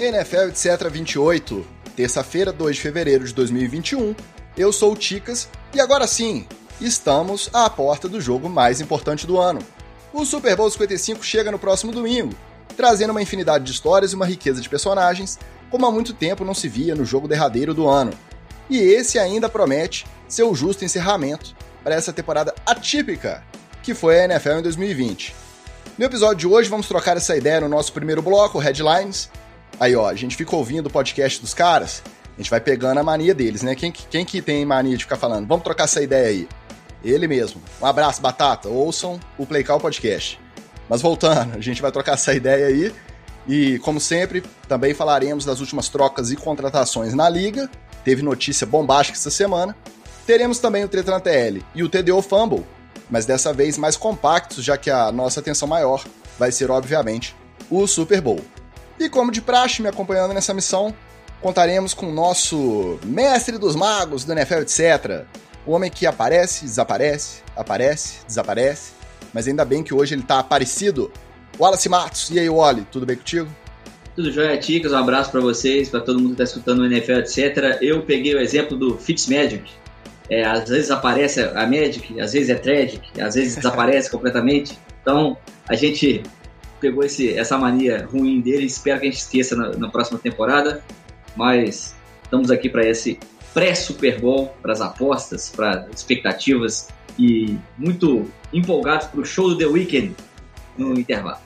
NFL etc 28, terça-feira, 2 de fevereiro de 2021. Eu sou o Ticas e agora sim, estamos à porta do jogo mais importante do ano. O Super Bowl 55 chega no próximo domingo, trazendo uma infinidade de histórias e uma riqueza de personagens, como há muito tempo não se via no jogo derradeiro do ano. E esse ainda promete ser o justo encerramento para essa temporada atípica que foi a NFL em 2020. No episódio de hoje, vamos trocar essa ideia no nosso primeiro bloco, Headlines. Aí, ó, a gente fica ouvindo o podcast dos caras, a gente vai pegando a mania deles, né? Quem, quem que tem mania de ficar falando? Vamos trocar essa ideia aí. Ele mesmo. Um abraço, Batata. Ouçam o Playcall Podcast. Mas voltando, a gente vai trocar essa ideia aí. E, como sempre, também falaremos das últimas trocas e contratações na liga. Teve notícia bombástica essa semana. Teremos também o Treta na TL e o TDO Fumble, mas dessa vez mais compactos, já que a nossa atenção maior vai ser, obviamente, o Super Bowl. E como de praxe, me acompanhando nessa missão, contaremos com o nosso mestre dos magos do NFL, etc. O homem que aparece, desaparece, aparece, desaparece, mas ainda bem que hoje ele tá aparecido. Wallace Matos, e aí, Wally, tudo bem contigo? Tudo jóia, Ticas, um abraço para vocês, para todo mundo que está escutando o NFL, etc. Eu peguei o exemplo do Fitzmagic, é, às vezes aparece a Magic, às vezes é Tragic, às vezes desaparece completamente. Então, a gente pegou esse, essa mania ruim dele, espero que a gente esqueça na, na próxima temporada, mas estamos aqui para esse pré-Super Bowl, para as apostas, para expectativas e muito empolgados para o show do The Weeknd no intervalo.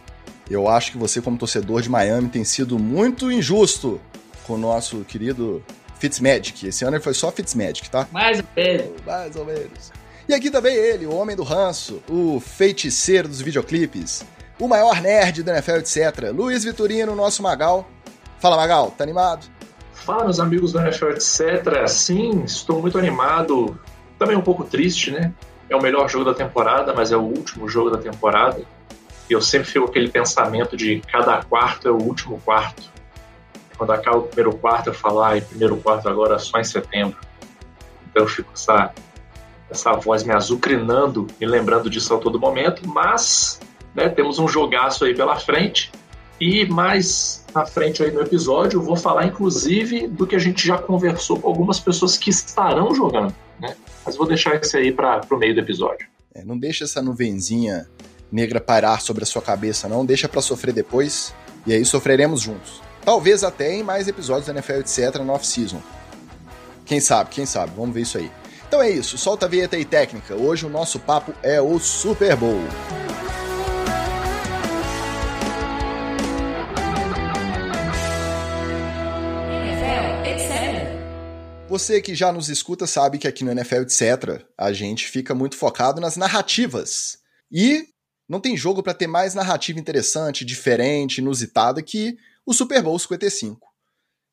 Eu acho que você, como torcedor de Miami, tem sido muito injusto com o nosso querido Fitzmagic. Esse ano ele foi só Fitzmagic, tá? Mais ou menos. Mais ou menos. E aqui também ele, o homem do ranço, o feiticeiro dos videoclipes, o maior nerd do NFL, etc. Luiz Vitorino, nosso Magal. Fala, Magal, tá animado? Fala, meus amigos do NFL, etc. Sim, estou muito animado. Também um pouco triste, né? É o melhor jogo da temporada, mas é o último jogo da temporada. E eu sempre fico com aquele pensamento de cada quarto é o último quarto. Quando acaba o primeiro quarto, eu falo, ai, primeiro quarto agora só em setembro. Então eu fico com essa, essa voz me azucrinando, me lembrando disso a todo momento, mas né, temos um jogaço aí pela frente. E mais na frente aí no episódio, eu vou falar inclusive do que a gente já conversou com algumas pessoas que estarão jogando, né? Mas vou deixar isso aí para o meio do episódio. É, não deixa essa nuvenzinha negra parar sobre a sua cabeça, não. Deixa para sofrer depois. E aí sofreremos juntos. Talvez até em mais episódios da NFL, etc., no off-season. Quem sabe, quem sabe, vamos ver isso aí. Então é isso, solta a vinheta aí técnica. Hoje o nosso papo é o Super Bowl. Você que já nos escuta sabe que aqui no NFL, etc., a gente fica muito focado nas narrativas. E não tem jogo para ter mais narrativa interessante, diferente, inusitada que o Super Bowl 55.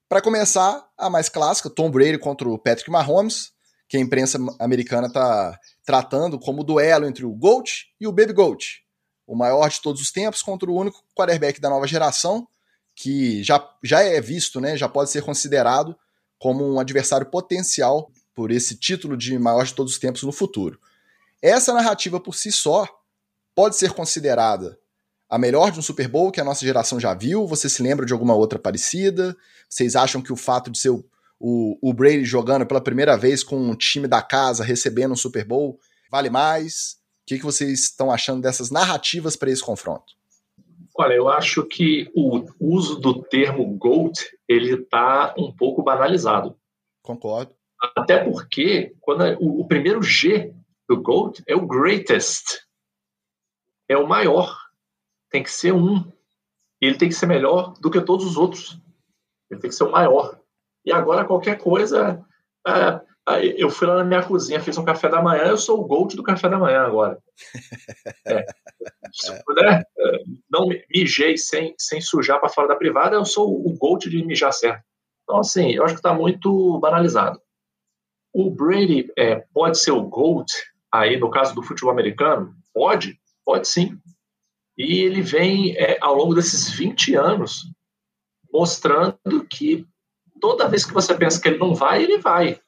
Para começar, a mais clássica, Tom Brady contra o Patrick Mahomes, que a imprensa americana está tratando como duelo entre o GOAT e o Baby GOAT, o maior de todos os tempos contra o único quarterback da nova geração, que já, já é visto, né, já pode ser considerado como um adversário potencial por esse título de maior de todos os tempos no futuro. Essa narrativa por si só pode ser considerada a melhor de um Super Bowl que a nossa geração já viu? Você se lembra de alguma outra parecida? Vocês acham que o fato de ser o, o, o Brady jogando pela primeira vez com um time da casa recebendo um Super Bowl vale mais? O que, que vocês estão achando dessas narrativas para esse confronto? Olha, eu acho que o uso do termo GOAT ele está um pouco banalizado. Concordo. Até porque quando o, o primeiro G do GOAT é o greatest, é o maior tem que ser um. E ele tem que ser melhor do que todos os outros. Ele tem que ser o maior. E agora, qualquer coisa. É, eu fui lá na minha cozinha, fiz um café da manhã, eu sou o Gold do café da manhã agora. É. Se puder, é, não mijei sem, sem sujar para fora da privada, eu sou o Gold de mijar certo. Então, assim, eu acho que está muito banalizado. O Brady é, pode ser o Gold, aí no caso do futebol americano? Pode, pode sim. E ele vem, é, ao longo desses 20 anos, mostrando que toda vez que você pensa que ele não vai, ele vai.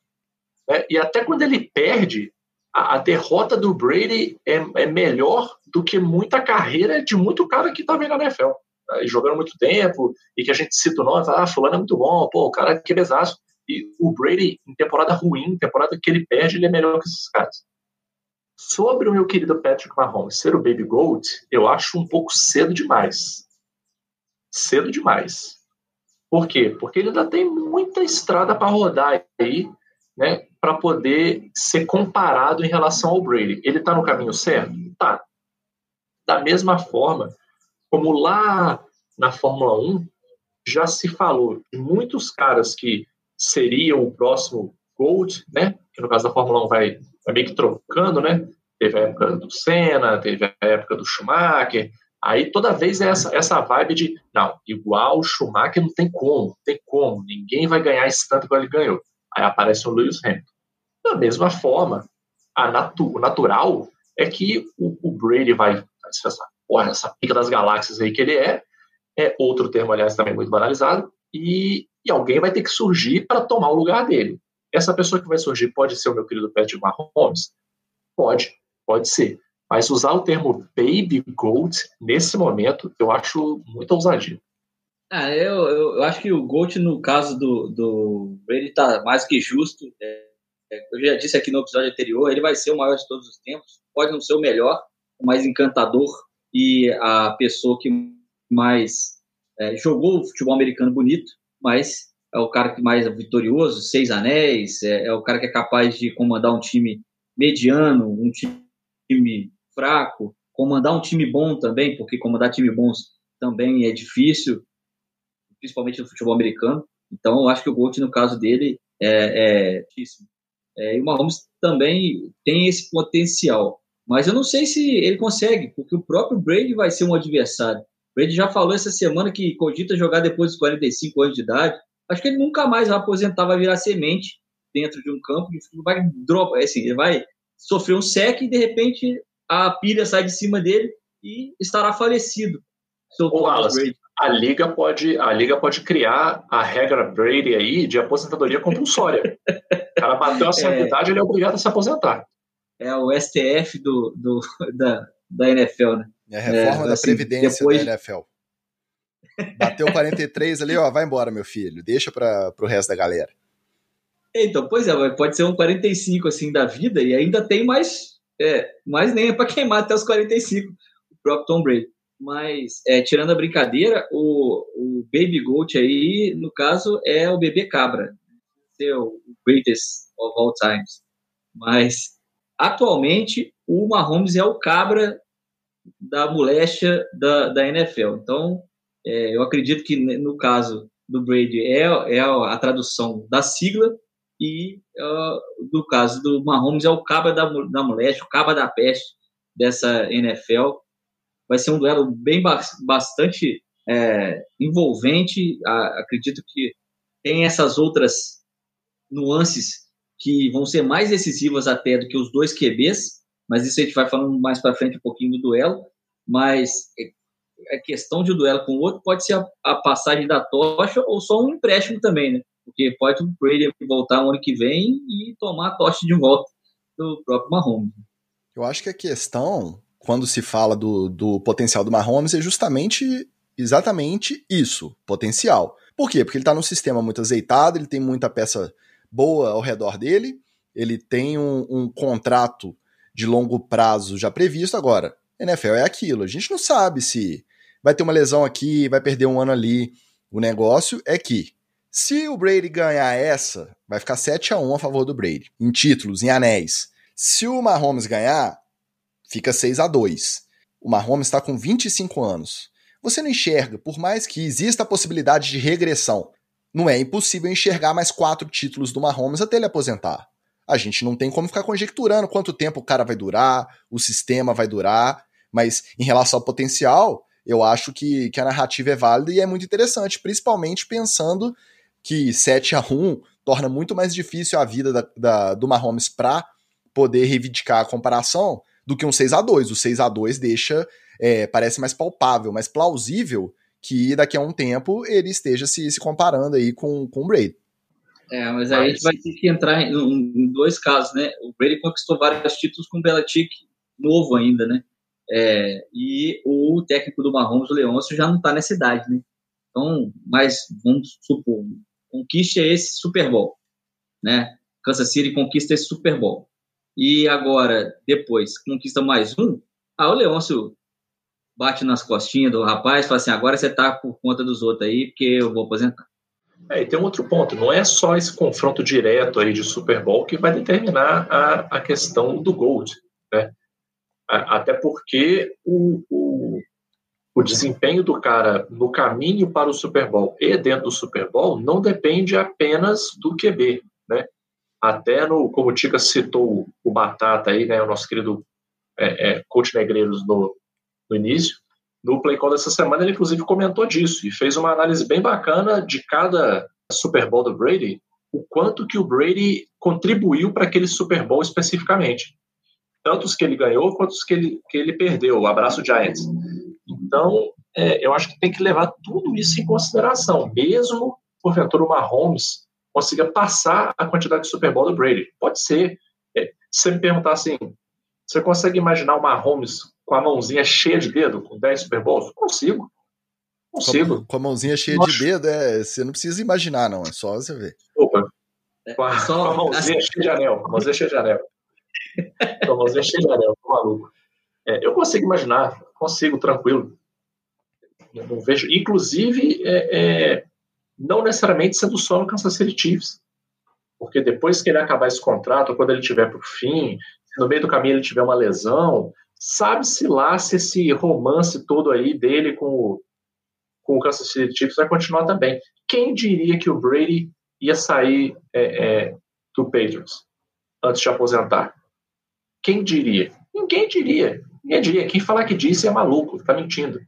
Né? E até quando ele perde, a, a derrota do Brady é, é, melhor do que muita carreira de muito cara que está vendo na NFL. e jogando muito tempo, e que a gente cita o nome, fala, ah, fulano é muito bom, pô, o cara que besaço. E o Brady, em temporada ruim, temporada que ele perde, ele é melhor que esses caras. Sobre o meu querido Patrick Mahomes ser o Baby Gold, eu acho um pouco cedo demais. Cedo demais. Por quê? Porque ele ainda tem muita estrada para rodar aí, né, para poder ser comparado em relação ao Brady. Ele está no caminho certo? Tá. Da mesma forma como lá na Fórmula 1 já se falou de muitos caras que seriam o próximo Gold, né? Que no caso da Fórmula 1 vai, vai meio que trocando, né? Teve a época do Senna, teve a época do Schumacher. Aí toda vez é essa, essa vibe de, não, igual o Schumacher não tem como, não tem como, ninguém vai ganhar esse tanto que ele ganhou. Aí aparece o Lewis Hamilton. Da mesma forma, natu, o natural é que o, o Brady vai, porra, essa pica das galáxias aí que ele é, é outro termo, aliás, também muito banalizado, e, e alguém vai ter que surgir para tomar o lugar dele. Essa pessoa que vai surgir pode ser o meu querido Patrick Mahomes? Pode, pode ser. Mas usar o termo baby goat nesse momento, eu acho muita ousadia. Ah, eu, eu, eu, acho que o Gold, no caso do, do Brady, está mais que justo. É, eu já disse aqui no episódio anterior, ele vai ser o maior de todos os tempos. Pode não ser o melhor, o mais encantador e a pessoa que mais é, jogou o futebol americano bonito, mas é o cara que mais é vitorioso, seis anéis, é, é o cara que é capaz de comandar um time mediano, um time fraco, comandar um time bom também, porque comandar time bons também é difícil principalmente no futebol americano. Então, eu acho que o Gold, no caso dele, é, é É, e o Mahomes também tem esse potencial. Mas eu não sei se ele consegue, porque o próprio Brady vai ser um adversário. O Brady já falou essa semana que cogita jogar depois dos 45 anos de idade. Acho que ele nunca mais vai aposentar, vai virar semente dentro de um campo, vai drop, é assim, ele vai sofrer um sec e de repente a pilha sai de cima dele e estará falecido. Seu Thomas Brady a liga pode a liga pode criar a regra Brady aí de aposentadoria compulsória. o cara bateu a sua é, ele é obrigado a se aposentar. É o STF do, do da, da NFL, né? É a reforma é, da assim, previdência depois... da NFL. Bateu 43 ali, ó, vai embora, meu filho. Deixa para o resto da galera. Então, pois é, pode ser um 45 assim da vida e ainda tem mais, é, mais nem é para queimar até os 45, o próprio Tom Brady. Mas, é, tirando a brincadeira, o, o Baby Goat aí, no caso, é o bebê cabra. É o greatest of all times. Mas, atualmente, o Mahomes é o cabra da moléstia da, da NFL. Então, é, eu acredito que no caso do Brady é, é a tradução da sigla e uh, no caso do Mahomes é o cabra da, da moléstia, o cabra da peste dessa NFL vai ser um duelo bem bastante é, envolvente. acredito que tem essas outras nuances que vão ser mais decisivas até do que os dois QBs, mas isso a gente vai falando mais para frente um pouquinho do duelo. Mas a questão de um duelo com o outro pode ser a, a, passagem da tocha ou só um empréstimo também, né? Porque pode o Brady voltar no ano que vem e tomar a tocha de volta do próprio Mahomes. Eu acho que a questão quando se fala do, do potencial do Mahomes é justamente exatamente isso, potencial. Por quê? Porque ele está num sistema muito azeitado, ele tem muita peça boa ao redor dele, ele tem um, um contrato de longo prazo já previsto. Agora, NFL é aquilo, a gente não sabe se vai ter uma lesão aqui, vai perder um ano ali. O negócio é que, se o Brady ganhar essa, vai ficar 7 a 1 a favor do Brady, em títulos, em anéis. Se o Mahomes ganhar, fica 6 a 2 O Mahomes está com 25 anos. Você não enxerga, por mais que exista a possibilidade de regressão, não é impossível enxergar mais quatro títulos do Mahomes até ele aposentar. A gente não tem como ficar conjecturando quanto tempo o cara vai durar, o sistema vai durar, mas em relação ao potencial, eu acho que, que a narrativa é válida e é muito interessante, principalmente pensando que 7 a 1 torna muito mais difícil a vida da, da do Mahomes para poder reivindicar a comparação, do que um 6 a 2 O 6 a 2 deixa, é, parece mais palpável, mais plausível que daqui a um tempo ele esteja se, se comparando aí com, com o Brady. É, mas aí a gente vai ter que entrar em, em, dois casos, né? O Brady conquistou vários títulos com o Belichick novo ainda, né? É, e o técnico do Mahomes, o Leôncio, já não está nessa idade, né? Então, mas vamos supor, conquiste esse Super Bowl, né? Kansas City conquista esse Super Bowl. E agora, depois, conquista mais um, ah, o Leôncio bate nas costinhas do rapaz fala assim, agora você tá por conta dos outros aí, porque eu vou aposentar. É, e tem um outro ponto, não é só esse confronto direto aí de Super Bowl que vai determinar a, a questão do Gold, né? Até porque o, o, o desempenho do cara no caminho para o Super Bowl e dentro do Super Bowl não depende apenas do QB? Até no, como o Tica citou o Batata aí, né, o nosso querido é, é, coach Negreiros no, no início, no Play Call dessa semana ele inclusive comentou disso e fez uma análise bem bacana de cada Super Bowl do Brady, o quanto que o Brady contribuiu para aquele Super Bowl especificamente tanto os que ele ganhou quanto os que ele, que ele perdeu. O abraço Giants. Então, é, eu acho que tem que levar tudo isso em consideração, mesmo porventura o Mahomes consiga passar a quantidade de Super Bowl do Brady. Pode ser. É, se você me perguntar assim, você consegue imaginar o Mahomes com a mãozinha cheia de dedo, com 10 Super Bowls? Consigo. Consigo. Com, com a mãozinha cheia Nossa. de dedo, é, você não precisa imaginar, não. É só você ver. Opa. Com a, só... com a mãozinha cheia de anel. Com a mãozinha cheia de anel. Tornozelo cheio de anel, tô maluco. É, eu consigo imaginar, consigo, tranquilo. Eu não vejo, inclusive, é, é, não necessariamente sendo só no Kansas City Chiefs, porque depois que ele acabar esse contrato, quando ele tiver para o fim, no meio do caminho ele tiver uma lesão, sabe-se lá se esse romance todo aí dele com o, com o Kansas City Chiefs vai continuar também. Quem diria que o Brady ia sair é, é, do Patriots antes de aposentar? Quem diria? Ninguém diria. Ninguém diria. Quem falar que disse é maluco, está mentindo.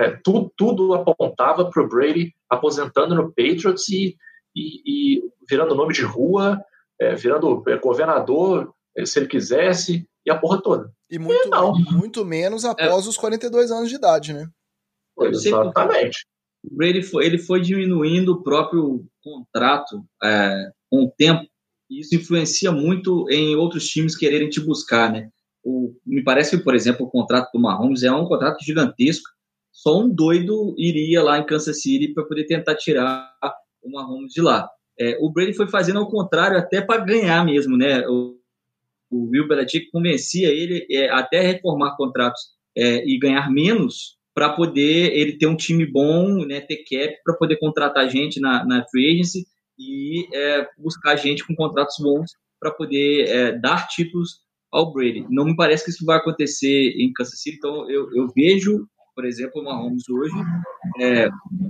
É, tudo, tudo apontava para o Brady aposentando no Patriots e, e, e virando nome de rua, é, virando é, governador, é, se ele quisesse, e a porra toda. E muito, e não. muito menos após os 42 anos de idade, né? Exatamente. O Brady foi, ele foi diminuindo o próprio contrato é, com o tempo e isso influencia muito em outros times quererem te buscar, né? O, me parece que, por exemplo, o contrato do Mahomes é um contrato gigantesco. Só um doido iria lá em Kansas City para poder tentar tirar o Mahomes de lá. É, o Brady foi fazendo ao contrário até para ganhar mesmo, né? O, o Will Belichick convencia ele é, até reformar contratos é, e ganhar menos para poder ele ter um time bom, né, ter cap para poder contratar gente na, na free agency e é, buscar gente com contratos bons para poder é, dar títulos ao Brady. Não me parece que isso vai acontecer em Kansas City, então eu, eu vejo, por exemplo, o Mahomes hoje é,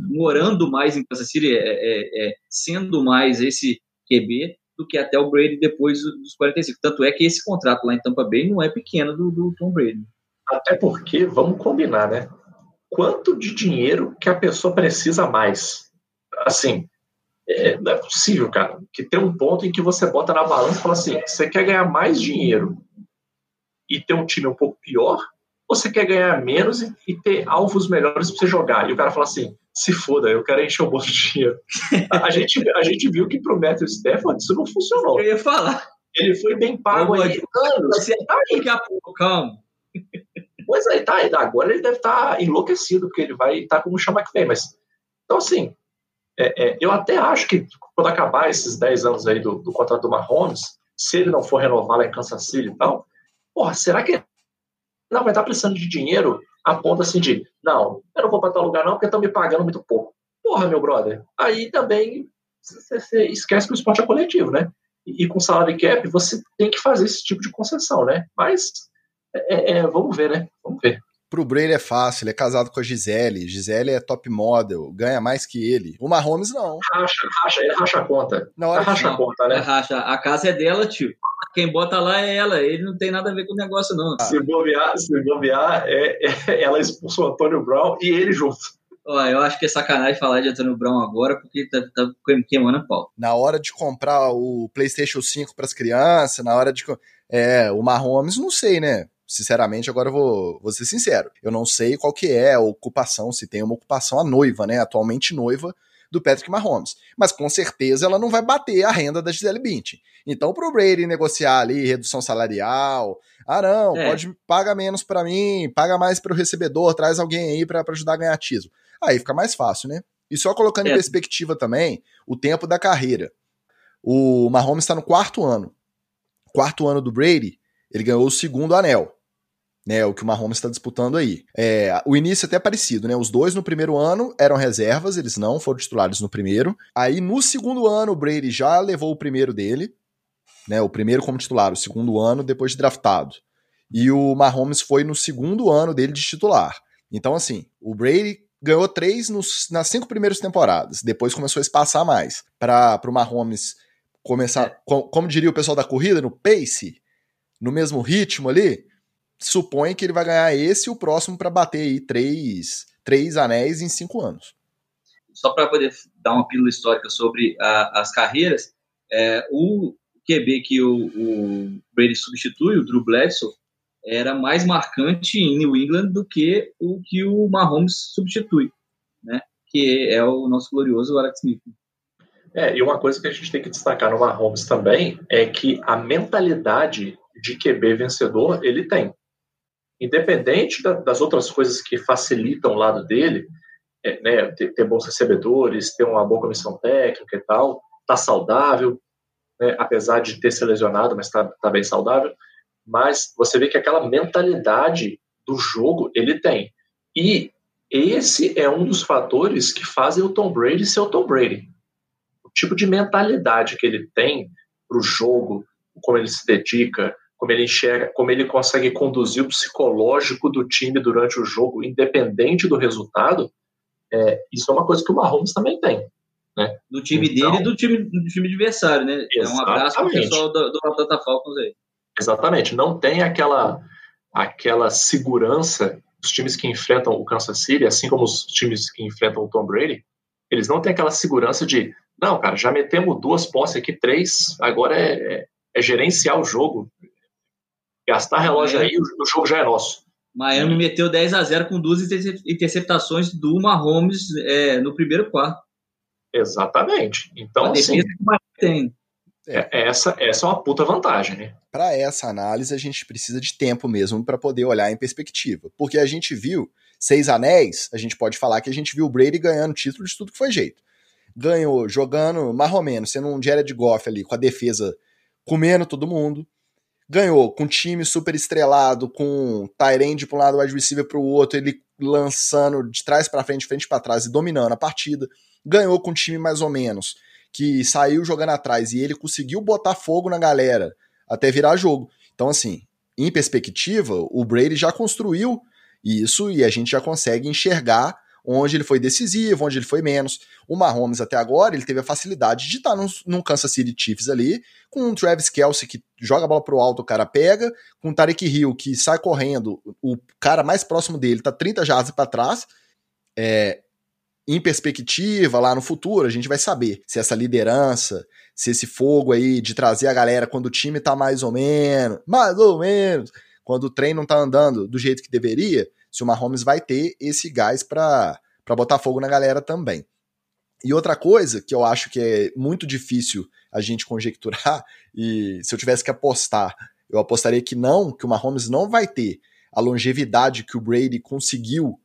morando mais em Kansas City, é, é, é sendo mais esse QB do que até o Brady depois dos 45. Tanto é que esse contrato lá em Tampa Bay não é pequeno do, do Tom Brady. Até porque, vamos combinar, né? Quanto de dinheiro que a pessoa precisa mais? Assim, é, não é possível, cara, que tem um ponto em que você bota na balança e fala assim: você quer ganhar mais dinheiro e ter um time um pouco pior, ou você quer ganhar menos e, e ter alvos melhores para você jogar? E o cara fala assim: se foda, eu quero encher o bolso de dinheiro. a, gente, a gente viu que pro Matthew Stafford isso não funcionou. Eu ia falar. Ele foi bem pago aí anos. Você tá aí. Daqui a pouco, calma. Pois aí, tá. Agora ele deve estar tá enlouquecido, porque ele vai estar tá como chama que vem. Mas, então, assim, é, é, eu até acho que quando acabar esses 10 anos aí do, do contrato do Mahomes, se ele não for renovar lá em Kansas City e tal, porra, será que não vai estar precisando de dinheiro a ponto assim de, não, eu não vou para tal lugar não porque estão me pagando muito pouco. Porra, meu brother, aí também você esquece que o esporte é coletivo, né? E, e com salário cap você tem que fazer esse tipo de concessão, né? Mas é, é, vamos ver, né? Vamos ver. Pro Brady é fácil, ele é casado com a Gisele. Gisele é top model, ganha mais que ele. O Mahomes não. Racha, racha, ele racha a conta. Na hora racha a conta, né? Racha. A casa é dela, tio. Quem bota lá é ela. Ele não tem nada a ver com o negócio, não. Ah. Se bobear, se bobear é, é, ela expulsou o Antônio Brown e ele junto. Ó, eu acho que é sacanagem falar de Antônio Brown agora, porque tá, tá queimando a pau. Na hora de comprar o PlayStation 5 para as crianças, na hora de. É, o Mahomes, não sei, né? sinceramente, agora eu vou, vou ser sincero. Eu não sei qual que é a ocupação, se tem uma ocupação a noiva, né? Atualmente noiva do Patrick Mahomes. Mas com certeza ela não vai bater a renda da Gisele Bündchen. Então, pro Brady negociar ali redução salarial, ah não, é. pode paga menos para mim, paga mais para o recebedor, traz alguém aí para ajudar a ganhar título. Aí fica mais fácil, né? E só colocando é. em perspectiva também o tempo da carreira. O Mahomes está no quarto ano. Quarto ano do Brady, ele ganhou o segundo anel né? O que o Mahomes está disputando aí. É, o início é até parecido, né? Os dois no primeiro ano eram reservas, eles não foram titulares no primeiro. Aí no segundo ano o Brady já levou o primeiro dele, né? O primeiro como titular, o segundo ano depois de draftado. E o Mahomes foi no segundo ano dele de titular. Então assim, o Brady ganhou três nos, nas cinco primeiras temporadas. Depois começou a espaçar mais para o Mahomes começar, com, como diria o pessoal da corrida, no pace, no mesmo ritmo ali supõe que ele vai ganhar esse e o próximo para bater aí três, três anéis em cinco anos. Só para poder dar uma pílula histórica sobre a, as carreiras, é, o QB que o, o Brady substitui, o Drew Bledsoe, era mais marcante em New England do que o que o Mahomes substitui, né? Que é o nosso glorioso Alex Smith. É, e uma coisa que a gente tem que destacar no Mahomes também é que a mentalidade de QB vencedor ele tem independente da, das outras coisas que facilitam o lado dele, é, né, ter, ter, bons recebedores, ter uma boa comissão técnica e tal, tá saudável, né, apesar de ter se lesionado, mas está tá bem saudável. Mas você vê que aquela mentalidade do jogo ele tem. E esse é um dos fatores que fazem o Tom Brady ser o Tom Brady. O tipo de mentalidade que ele tem para o jogo, como ele se dedica, como ele enxerga, como ele consegue conduzir o psicológico do time durante o jogo, independente do resultado, é, isso é uma coisa que o Mahomes também tem. Né? Do time então, dele e do time, do time adversário, né? É um abraço para o pessoal do, do Atlanta Falcons aí. Exatamente, não tem aquela, aquela segurança dos times que enfrentam o Kansas City, assim como os times que enfrentam o Tom Brady, eles não têm aquela segurança de, não, cara, já metemos duas posses aqui, três, agora é, é, é gerenciar o jogo, Gastar relógio Miami, aí, o jogo já é nosso. Miami meteu 10 a 0 com duas interceptações do Mahomes é, no primeiro quarto. Exatamente. Então, a assim, tem. É, é, essa, essa é uma puta vantagem, né? Para essa análise, a gente precisa de tempo mesmo para poder olhar em perspectiva. Porque a gente viu seis anéis, a gente pode falar que a gente viu o Brady ganhando título de tudo que foi jeito. Ganhou jogando mais ou menos, sendo um Jared Goff ali, com a defesa comendo todo mundo ganhou com um time super estrelado, com Tyrande para um lado, wide receiver para o outro, ele lançando de trás para frente, frente para trás e dominando a partida. Ganhou com um time mais ou menos, que saiu jogando atrás e ele conseguiu botar fogo na galera até virar jogo. Então, assim, em perspectiva, o Brady já construiu isso e a gente já consegue enxergar onde ele foi decisivo, onde ele foi menos. O Mahomes até agora, ele teve a facilidade de estar num, num Kansas City Chiefs ali, com um Travis Kelsey que joga a bola pro alto, o cara pega, com o Tarek Hill que sai correndo, o cara mais próximo dele tá 30 jardas para trás. É, em perspectiva, lá no futuro, a gente vai saber se essa liderança, se esse fogo aí de trazer a galera quando o time tá mais ou menos, mais ou menos, quando o trem não tá andando do jeito que deveria, se o Mahomes vai ter esse gás para botar fogo na galera também. E outra coisa que eu acho que é muito difícil a gente conjecturar, e se eu tivesse que apostar, eu apostaria que não, que o Mahomes não vai ter a longevidade que o Brady conseguiu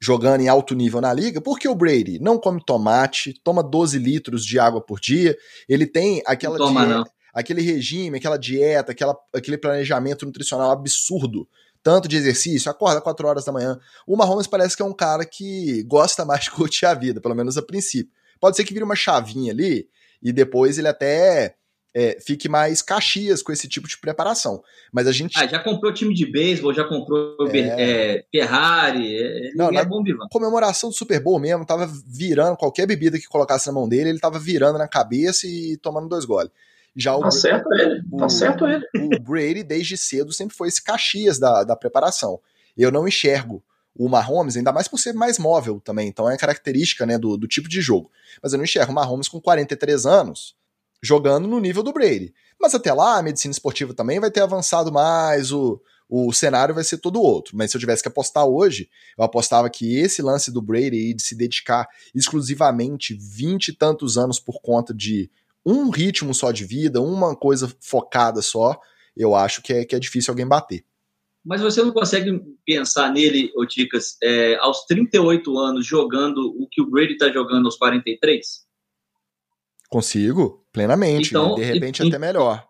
jogando em alto nível na liga, porque o Brady não come tomate, toma 12 litros de água por dia, ele tem aquela toma, dieta, aquele regime, aquela dieta, aquela, aquele planejamento nutricional absurdo tanto de exercício, acorda 4 horas da manhã. O Mahomes parece que é um cara que gosta mais de curtir a vida, pelo menos a princípio. Pode ser que vire uma chavinha ali e depois ele até é, fique mais caxias com esse tipo de preparação. Mas a gente. Ah, já comprou time de beisebol, já comprou é... É, Ferrari. É, Não, na é bom comemoração do Super Bowl mesmo, tava virando qualquer bebida que colocasse na mão dele, ele tava virando na cabeça e tomando dois goles. Já o, tá certo ele, o, tá certo ele. O Brady, desde cedo, sempre foi esse Caxias da, da preparação. Eu não enxergo o Mahomes, ainda mais por ser mais móvel também, então é característica né, do, do tipo de jogo. Mas eu não enxergo o Mahomes com 43 anos jogando no nível do Brady. Mas até lá, a medicina esportiva também vai ter avançado mais, o, o cenário vai ser todo outro. Mas se eu tivesse que apostar hoje, eu apostava que esse lance do Brady de se dedicar exclusivamente 20 e tantos anos por conta de um ritmo só de vida, uma coisa focada só, eu acho que é, que é difícil alguém bater. Mas você não consegue pensar nele, Oticas, é, aos 38 anos, jogando o que o Brady está jogando aos 43? Consigo, plenamente. Então, de repente, e, até melhor.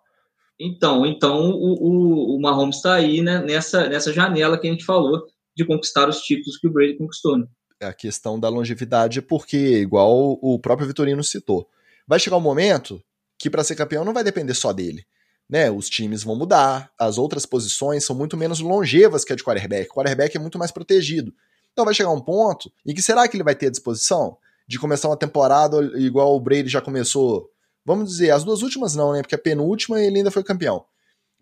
Então, então o, o, o Mahomes está aí né, nessa, nessa janela que a gente falou de conquistar os títulos que o Brady conquistou. Né? A questão da longevidade é porque, igual o próprio Vitorino citou, vai chegar um momento que para ser campeão não vai depender só dele né, os times vão mudar, as outras posições são muito menos longevas que a de quarterback. O quarterback é muito mais protegido. Então vai chegar um ponto em que será que ele vai ter a disposição de começar uma temporada igual o Brady já começou? Vamos dizer, as duas últimas não, né? Porque a penúltima ele ainda foi campeão.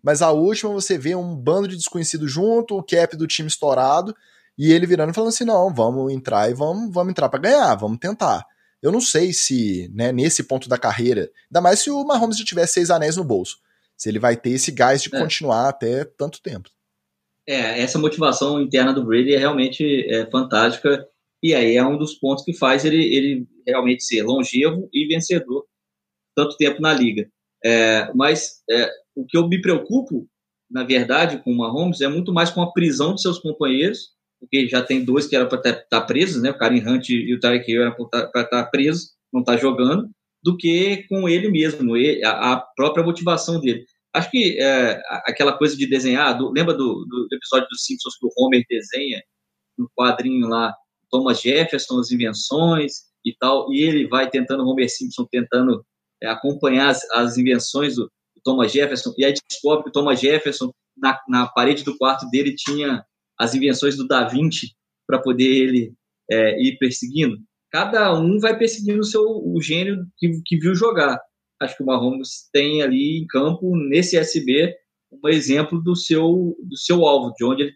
Mas a última você vê um bando de desconhecidos junto, o cap do time estourado, e ele virando e falando assim: não, vamos entrar e vamos, vamos entrar para ganhar, vamos tentar. Eu não sei se, né, nesse ponto da carreira, ainda mais se o Mahomes já tivesse seis anéis no bolso se ele vai ter esse gás de é. continuar até tanto tempo. É, essa motivação interna do Brady é realmente é, fantástica e aí é um dos pontos que faz ele, ele realmente ser longevo e vencedor tanto tempo na liga. É, mas é, o que eu me preocupo, na verdade, com o Mahomes é muito mais com a prisão de seus companheiros, porque já tem dois que eram para estar tá presos, né? O Karen Hunt e o Tarek Hill eram para estar tá presos, não está jogando do que com ele mesmo, a, própria motivação dele. Acho que é, aquela coisa de desenhar, do, lembra do, do, episódio dos Simpsons que o Homer desenha no quadrinho lá, Thomas Jefferson, as invenções e tal, e ele vai tentando, Homer Simpson tentando é, acompanhar as, as invenções do, do, Thomas Jefferson, e aí descobre que o Thomas Jefferson, na, na parede do quarto dele, tinha as invenções do Da Vinci para poder ele é, ir perseguindo cada um vai perseguindo o seu o gênio que, que viu jogar. Acho que o Mahomes tem ali em campo, nesse SB, um exemplo do seu, do seu alvo, de onde ele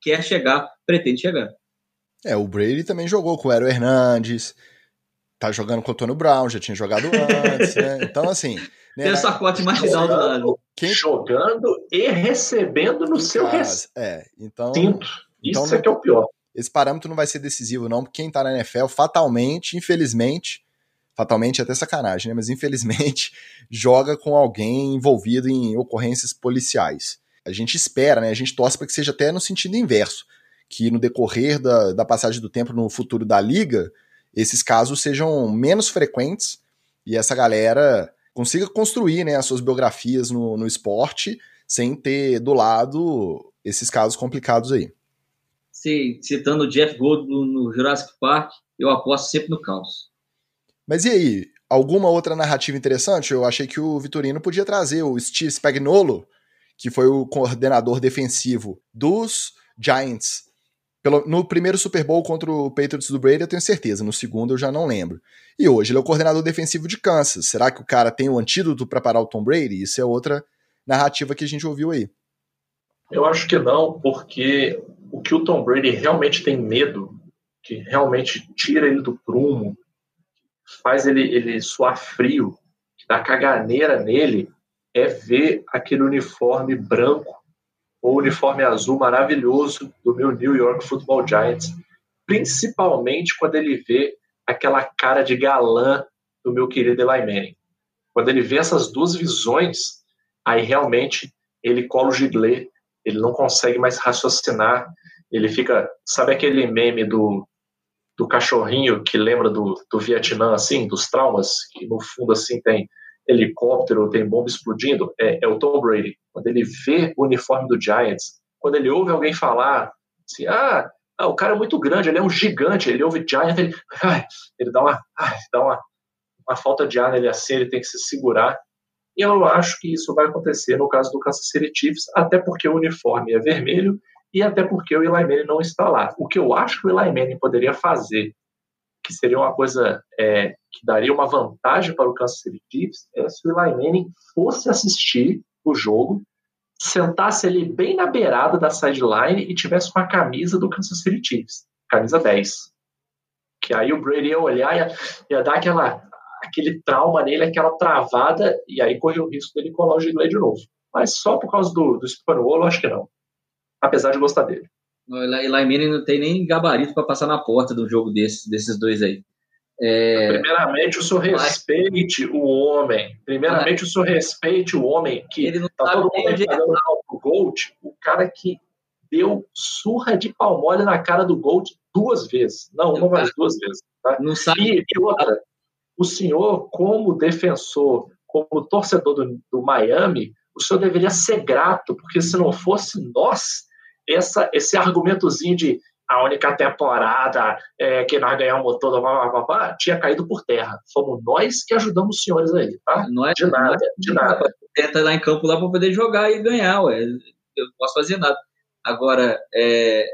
quer chegar, pretende chegar. É, o Brady também jogou com o Aero Hernandes, tá jogando com o Antônio Brown, já tinha jogado antes, né? Então, assim. Né, Tem o sacote marginal do lado. Quem... Jogando e recebendo no seu res... É, então. Sinto. Isso então, é que é o pior esse parâmetro não vai ser decisivo, não, porque quem tá na NFL, fatalmente, infelizmente, fatalmente é até sacanagem, né? Mas infelizmente joga com alguém envolvido em ocorrências policiais. A gente espera, né? A gente torce para que seja até no sentido inverso, que no decorrer da, da passagem do tempo no futuro da liga, esses casos sejam menos frequentes e essa galera consiga construir né, as suas biografias no, no esporte sem ter do lado esses casos complicados aí citando o Jeff Goldblum no Jurassic Park, eu aposto sempre no caos. Mas e aí, alguma outra narrativa interessante? Eu achei que o Vitorino podia trazer o Steve Spagnuolo, que foi o coordenador defensivo dos Giants. Pelo, no primeiro Super Bowl contra o Patriots do Brady, eu tenho certeza. No segundo, eu já não lembro. E hoje ele é o coordenador defensivo de Kansas. Será que o cara tem o um antídoto para parar o Tom Brady? Isso é outra narrativa que a gente ouviu aí. Eu acho que não, porque o que o Tom Brady realmente tem medo, que realmente tira ele do prumo, faz ele, ele suar frio, dá caganeira nele, é ver aquele uniforme branco ou uniforme azul maravilhoso do meu New York Football Giants, principalmente quando ele vê aquela cara de galã do meu querido Eli Manning. Quando ele vê essas duas visões, aí realmente ele cola o giglê ele não consegue mais raciocinar, ele fica, sabe aquele meme do, do cachorrinho que lembra do, do Vietnã, assim, dos traumas, que no fundo, assim, tem helicóptero, tem bomba explodindo, é, é o Tom Brady. Quando ele vê o uniforme do Giants, quando ele ouve alguém falar assim, ah, ah, o cara é muito grande, ele é um gigante, ele ouve Giants, ele, ai, ele dá uma, ai, dá uma, uma falta de ar nele assim, ele tem que se segurar. E eu acho que isso vai acontecer no caso do Kansas City Chiefs, até porque o uniforme é vermelho e até porque o Eli Manning não está lá. O que eu acho que o Eli Manning poderia fazer, que seria uma coisa é, que daria uma vantagem para o Kansas City Chiefs, é se o Eli Manning fosse assistir o jogo, sentasse ali bem na beirada da sideline e tivesse uma camisa do Kansas City Chiefs, camisa 10. Que aí o Brady ia olhar e ia, ia dar aquela aquele trauma nele, aquela travada, e aí corre o risco dele colar o giglé de novo. Mas só por causa do, do Spanuolo, acho que não. apesar de gostar dele. O Eli Manning não tem nem gabarito para passar na porta do jogo desses, desses dois aí. É... Primeiramente, o senhor respeite o homem. Primeiramente, o senhor respeite o homem que ele não tá todo mundo pagando o Gold, o cara que deu surra de palmole na cara do Gold duas vezes. Não, uma, mas duas vezes. Tá? Não sabe. E, e outra, o senhor, como defensor, como torcedor do, do Miami, o senhor deveria ser grato, porque se não fosse nós, essa, esse argumentozinho de a única temporada é, que nós ganhamos toda, blá, blá, blá, tinha caído por terra. Fomos nós que ajudamos os senhores aí, tá? Nós, de nada, nós, de nada. Tenta lá em campo lá para poder jogar e ganhar, ué. Eu não posso fazer nada. Agora, é,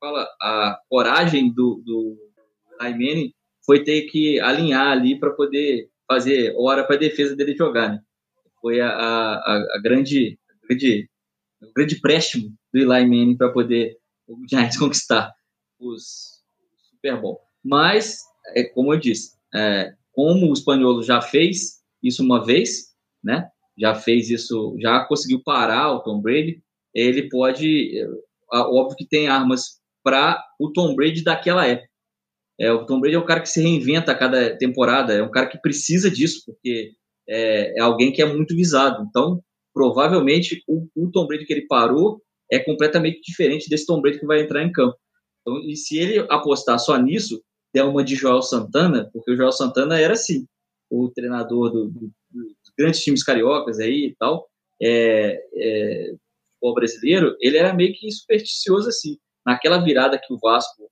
fala, a coragem do, do foi ter que alinhar ali para poder fazer hora para a defesa dele jogar, né? Foi a, a, a grande, grande, o grande empréstimo do Eli Manning para poder o Giants conquistar os Super Bowl. Mas, é, como eu disse, é, como o espanhol já fez isso uma vez, né? Já fez isso, já conseguiu parar o Tom Brady. Ele pode, é, óbvio que tem armas para o Tom Brady daquela época. É, o Tom Brady é um cara que se reinventa a cada temporada, é um cara que precisa disso, porque é, é alguém que é muito visado. Então, provavelmente, o, o Tom Brady que ele parou é completamente diferente desse Tom Brady que vai entrar em campo. Então, e se ele apostar só nisso, der uma de Joel Santana, porque o Joel Santana era assim, o treinador do, do, dos grandes times cariocas aí e tal, é, é, o brasileiro, ele era meio que supersticioso assim. Naquela virada que o Vasco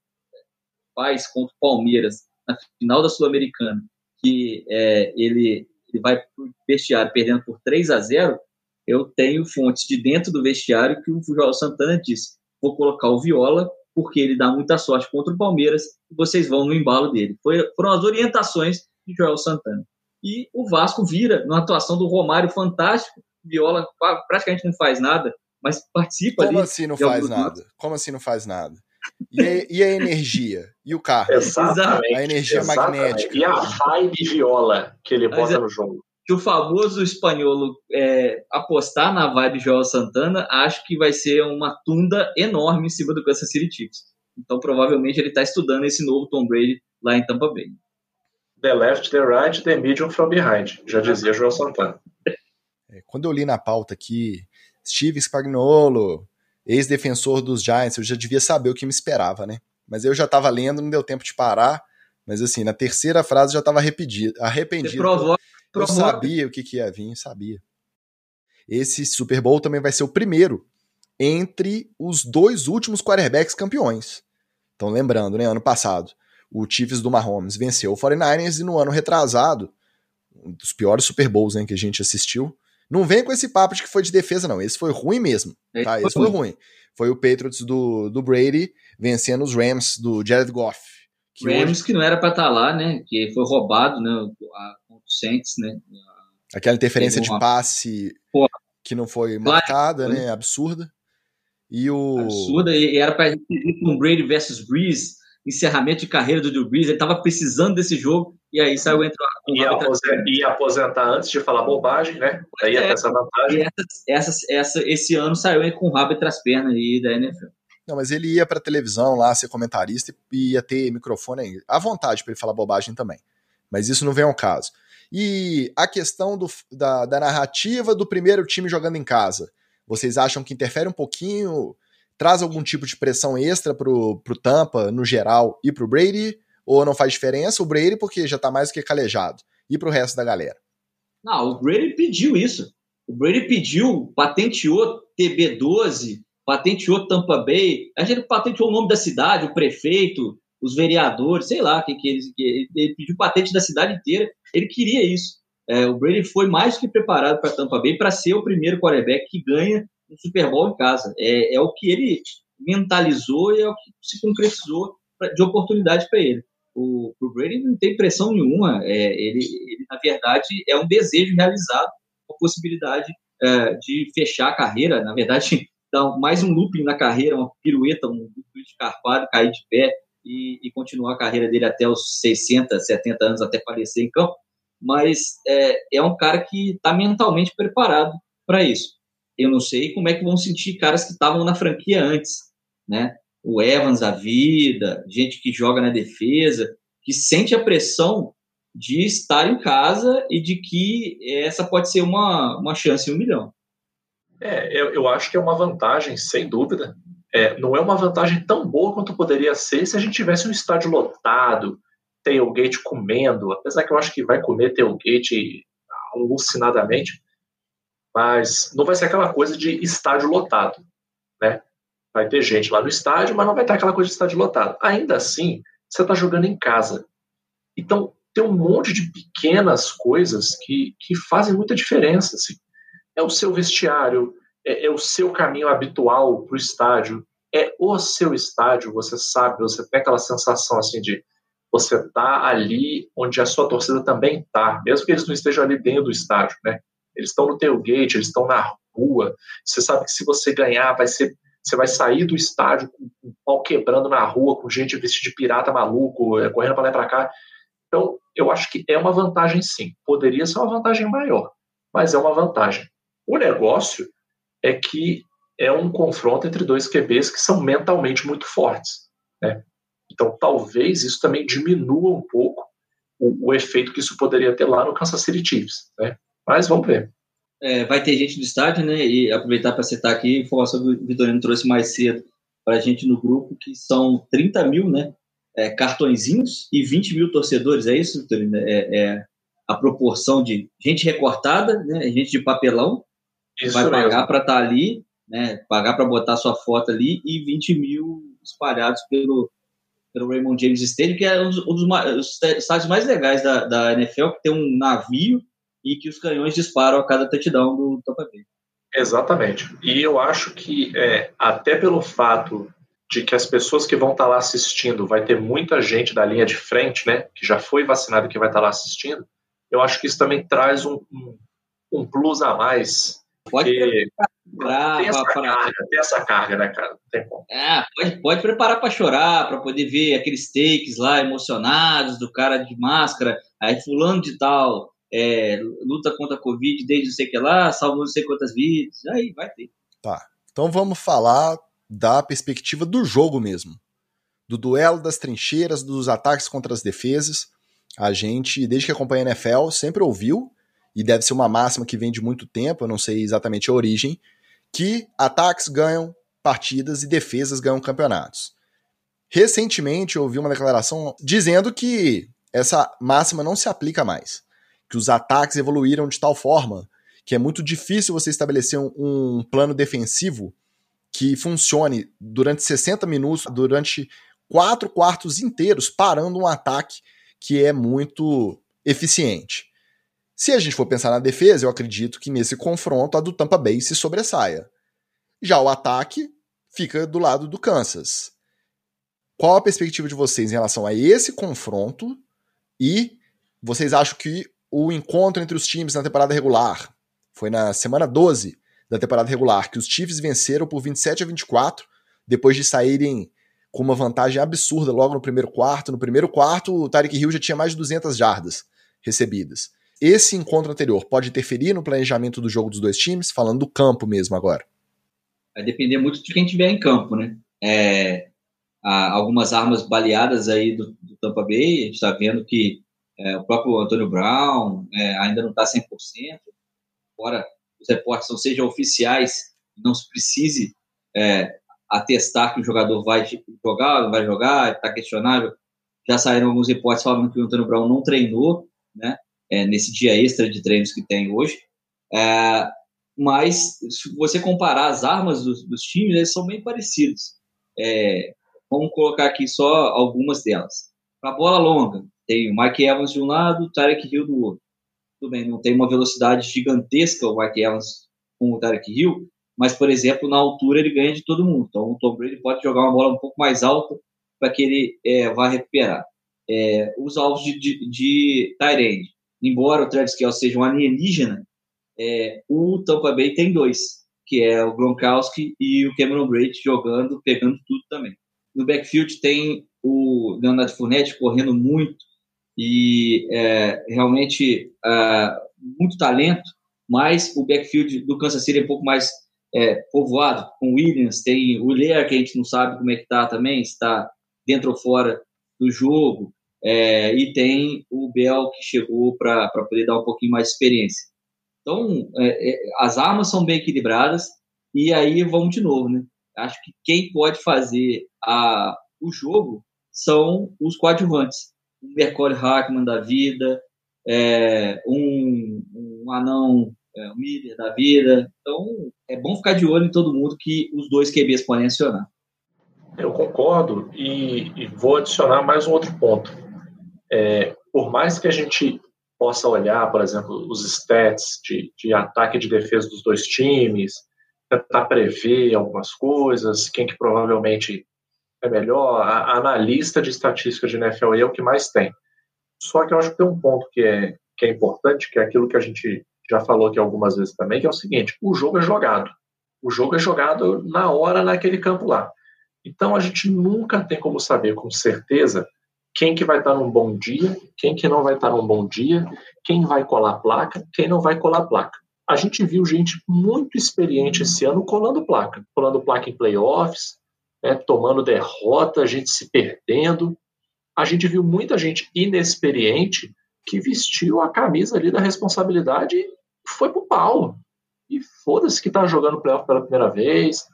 faz contra o Palmeiras na final da Sul-Americana, que é, ele, ele vai para o vestiário perdendo por 3 a 0 eu tenho fontes de dentro do vestiário que o João Santana disse: vou colocar o Viola porque ele dá muita sorte contra o Palmeiras e vocês vão no embalo dele. Foi, foram as orientações de Joel Santana. E o Vasco vira numa atuação do Romário fantástico. Viola praticamente não faz nada, mas participa Como ali. assim não faz nada? Como assim não faz nada? E a, e a energia? E o carro? Exatamente. A energia exatamente. magnética. E a vibe viola que ele bota é- no jogo. que o famoso espanhol é, apostar na vibe Joel Santana, acho que vai ser uma tunda enorme em cima do Kansas City Chiefs. Então, provavelmente, ele está estudando esse novo Tom Brady lá em Tampa Bay. The left, the right, the medium from behind. Já dizia João Santana. É, Quando eu li na pauta aqui, Steve Spagnuolo, ex-defensor dos Giants, eu já devia saber o que me esperava, né? Mas eu já estava lendo, não deu tempo de parar. Mas assim, na terceira frase eu já estava arrependido. Você arrependido. provoca, Eu provoca. sabia o que, que ia vir, sabia. Esse Super Bowl também vai ser o primeiro entre os dois últimos quarterbacks campeões. Então, lembrando, né, ano passado, o Chiefs do Mahomes venceu o 49ers e no ano retrasado, um dos piores Super Bowls né, que a gente assistiu. Não vem com esse papo de que foi de defesa, não. Esse foi ruim mesmo. Esse Tá? foi Esse foi ruim. Foi o Patriots do, do Brady vencendo os Rams do Jared Goff. Que hoje- Rams que não era para estar lá, né? Que foi roubado, né? O Saints, né? Aquela interferência de passe Pô. que não foi Claro, marcada, foi. né? Absurda. E o. Absurda. E era para gente ir com Brady versus Breeze, encerramento de carreira do Drew Brees. Ele tava precisando desse jogo e aí saiu entre Ia aposentar, ia aposentar antes de falar bobagem, né? Ia ter essa vantagem. E essa, essa, essa, esse ano saiu aí com o rabo entre as pernas aí da NFL. Não, mas ele ia pra televisão lá ser comentarista e ia ter microfone aí. À vontade pra ele falar bobagem também. Mas isso não vem ao caso. E a questão do, da, da narrativa do primeiro time jogando em casa. Vocês acham que interfere um pouquinho? Traz algum tipo de pressão extra pro, pro Tampa, no geral, e pro Brady? Ou não faz diferença? O Brady, porque já tá mais do que calejado. E pro resto da galera? Não, o Brady pediu isso. O Brady pediu, patenteou TB12, patenteou Tampa Bay, a gente patenteou o nome da cidade, o prefeito, os vereadores, sei lá, que, que, ele, que ele pediu patente da cidade inteira. Ele queria isso. É, o Brady foi mais que preparado para Tampa Bay para ser o primeiro quarterback que ganha um Super Bowl em casa. É, é o que ele mentalizou e é o que se concretizou pra, de oportunidade para ele. O, o, Brady não tem pressão nenhuma. É, ele, ele, na verdade, é um desejo realizado, a possibilidade é, de fechar a carreira. Na verdade, dar mais um looping na carreira, uma pirueta, um tweet carpado, cair de pé e, e, continuar a carreira dele até os 60, 70 anos, até falecer em campo. Mas é, é um cara que está mentalmente preparado para isso. Eu não sei como é que vão sentir caras que estavam na franquia antes, né? O Evans da vida, gente que joga na defesa, que sente a pressão de estar em casa e de que essa pode ser uma, uma chance em um milhão. É, eu, eu acho que é uma vantagem, sem dúvida. É, não é uma vantagem tão boa quanto poderia ser se a gente tivesse um estádio lotado, tailgate comendo, apesar que eu acho que vai comer tailgate alucinadamente, mas não vai ser aquela coisa de estádio lotado, né? Vai ter gente lá no estádio, mas não vai ter aquela coisa de estádio lotado. Ainda assim, você está jogando em casa. Então, tem um monte de pequenas coisas que, que fazem muita diferença. Assim. É o seu vestiário, é, é o seu caminho habitual para o estádio, é o seu estádio, você sabe, você tem aquela sensação assim de você tá ali onde a sua torcida também tá, mesmo que eles não estejam ali dentro do estádio, né? Eles estão no tailgate, eles estão na rua. Você sabe que se você ganhar, vai ser você vai sair do estádio com o pau quebrando na rua, com gente vestida de pirata maluco, é, correndo para lá e para cá. Então, eu acho que é uma vantagem sim. Poderia ser uma vantagem maior, mas é uma vantagem. O negócio é que é um confronto entre dois QBs que são mentalmente muito fortes. Né? Então, talvez isso também diminua um pouco o, o, efeito que isso poderia ter lá no Kansas City Chiefs. Né? Mas vamos ver. É, vai ter gente no estádio, né? E aproveitar para citar aqui, informação que o Vitorino trouxe mais cedo para a gente no grupo, que são 30 mil, né? É, cartõezinhos e 20 mil torcedores, é isso, Vitorino? É, é a proporção de gente recortada, né? Gente de papelão, isso vai pagar para estar tá ali, né? Pagar para botar sua foto ali e 20 mil espalhados pelo, pelo Raymond James Stadium, que é um dos, um dos estádios mais legais da, da NFL, que tem um navio e que os canhões disparam a cada touchdown do Tampa Bay. Exatamente. E eu acho que é, até pelo fato de que as pessoas que vão estar lá assistindo vai ter muita gente da linha de frente, né, que já foi vacinado que vai estar lá assistindo, eu acho que isso também traz um, um, um plus a mais. Pode preparar tem essa, pra, carga, tem essa carga, né, cara? Tem como. É, pode, pode preparar para chorar, para poder ver aqueles takes lá emocionados do cara de máscara, aí fulano de tal é, luta contra a Covid desde não sei que lá, salvou não sei quantas vidas, aí vai ter. Tá, então vamos falar da perspectiva do jogo mesmo. Do duelo das trincheiras, dos ataques contra as defesas. A gente, desde que acompanha a NFL, sempre ouviu, e deve ser uma máxima que vem de muito tempo, eu não sei exatamente a origem, que ataques ganham partidas e defesas ganham campeonatos. Recentemente eu ouvi uma declaração dizendo que essa máxima não se aplica mais que os ataques evoluíram de tal forma que é muito difícil você estabelecer um, um plano defensivo que funcione durante 60 minutos, durante quatro quartos inteiros, parando um ataque que é muito eficiente. Se a gente for pensar na defesa, eu acredito que nesse confronto a do Tampa Bay se sobressaia. Já o ataque fica do lado do Kansas. Qual a perspectiva de vocês em relação a esse confronto? E vocês acham que o encontro entre os times na temporada regular. Foi na semana 12 da temporada regular que os Chiefs venceram por 27 a 24, depois de saírem com uma vantagem absurda logo no primeiro quarto. No primeiro quarto, o Tyreek Hill já tinha mais de 200 jardas recebidas. Esse encontro anterior pode interferir no planejamento do jogo dos dois times, falando do campo mesmo agora? Vai depender muito de quem tiver em campo, né? É, algumas armas baleadas aí do, do Tampa Bay, a gente está vendo que é, o próprio Antônio Brown é, ainda não está 100%, embora os reportes não sejam oficiais, não se precise é, atestar que o jogador vai jogar, vai jogar, está questionável. Já saíram alguns reportes falando que o Antônio Brown não treinou, né, é, nesse dia extra de treinos que tem hoje. É, mas, se você comparar as armas dos, dos times, eles são bem parecidos. É, vamos colocar aqui só algumas delas. Para bola longa, tem o Mike Evans de um lado, o Tarek Hill do outro. Tudo bem, não tem uma velocidade gigantesca o Mike Evans com o Tarek Hill, mas, por exemplo, na altura ele ganha de todo mundo. Então, o Tom Brady pode jogar uma bola um pouco mais alta para que ele é, vá recuperar. É, os alvos de, de, de Tyrande. Embora o Travis Kelce seja um alienígena, é, o Tampa Bay tem dois, que é o Gronkowski e o Cameron Brady jogando, pegando tudo também. No backfield tem o Leonardo Fournette correndo muito, e é, realmente é, muito talento, mas o backfield do Kansas City é um pouco mais é, povoado com Williams, tem o Lear, que a gente não sabe como é que está também, está dentro ou fora do jogo, é, e tem o Bell que chegou para poder dar um pouquinho mais de experiência. Então, é, é, as armas são bem equilibradas, e aí vamos de novo, né? Acho que quem pode fazer a, o jogo são os coadjuvantes. O Mercório Hackman da vida, é, um, um anão é, um Miller da vida. Então, é bom ficar de olho em todo mundo que os dois QBs podem acionar. Eu concordo e, e vou adicionar mais um outro ponto. É, por mais que a gente possa olhar, por exemplo, os stats de, de ataque e de defesa dos dois times, tentar prever algumas coisas, quem que provavelmente é melhor, a, analista de estatística de NFL é o que mais tem. Só que eu acho que tem um ponto que é, que é importante, que é aquilo que a gente já falou aqui algumas vezes também, que é o seguinte: o jogo é jogado. O jogo é jogado na hora, naquele campo lá. Então a gente nunca tem como saber com certeza quem que vai estar num bom dia, quem que não vai estar num bom dia, quem vai colar placa, quem não vai colar placa. A gente viu gente muito experiente esse ano colando placa, colando placa em playoffs, né, tomando derrota, a gente se perdendo. A gente viu muita gente inexperiente que vestiu a camisa ali da responsabilidade e foi pro pau. E foda-se que tá jogando playoff pela primeira vez,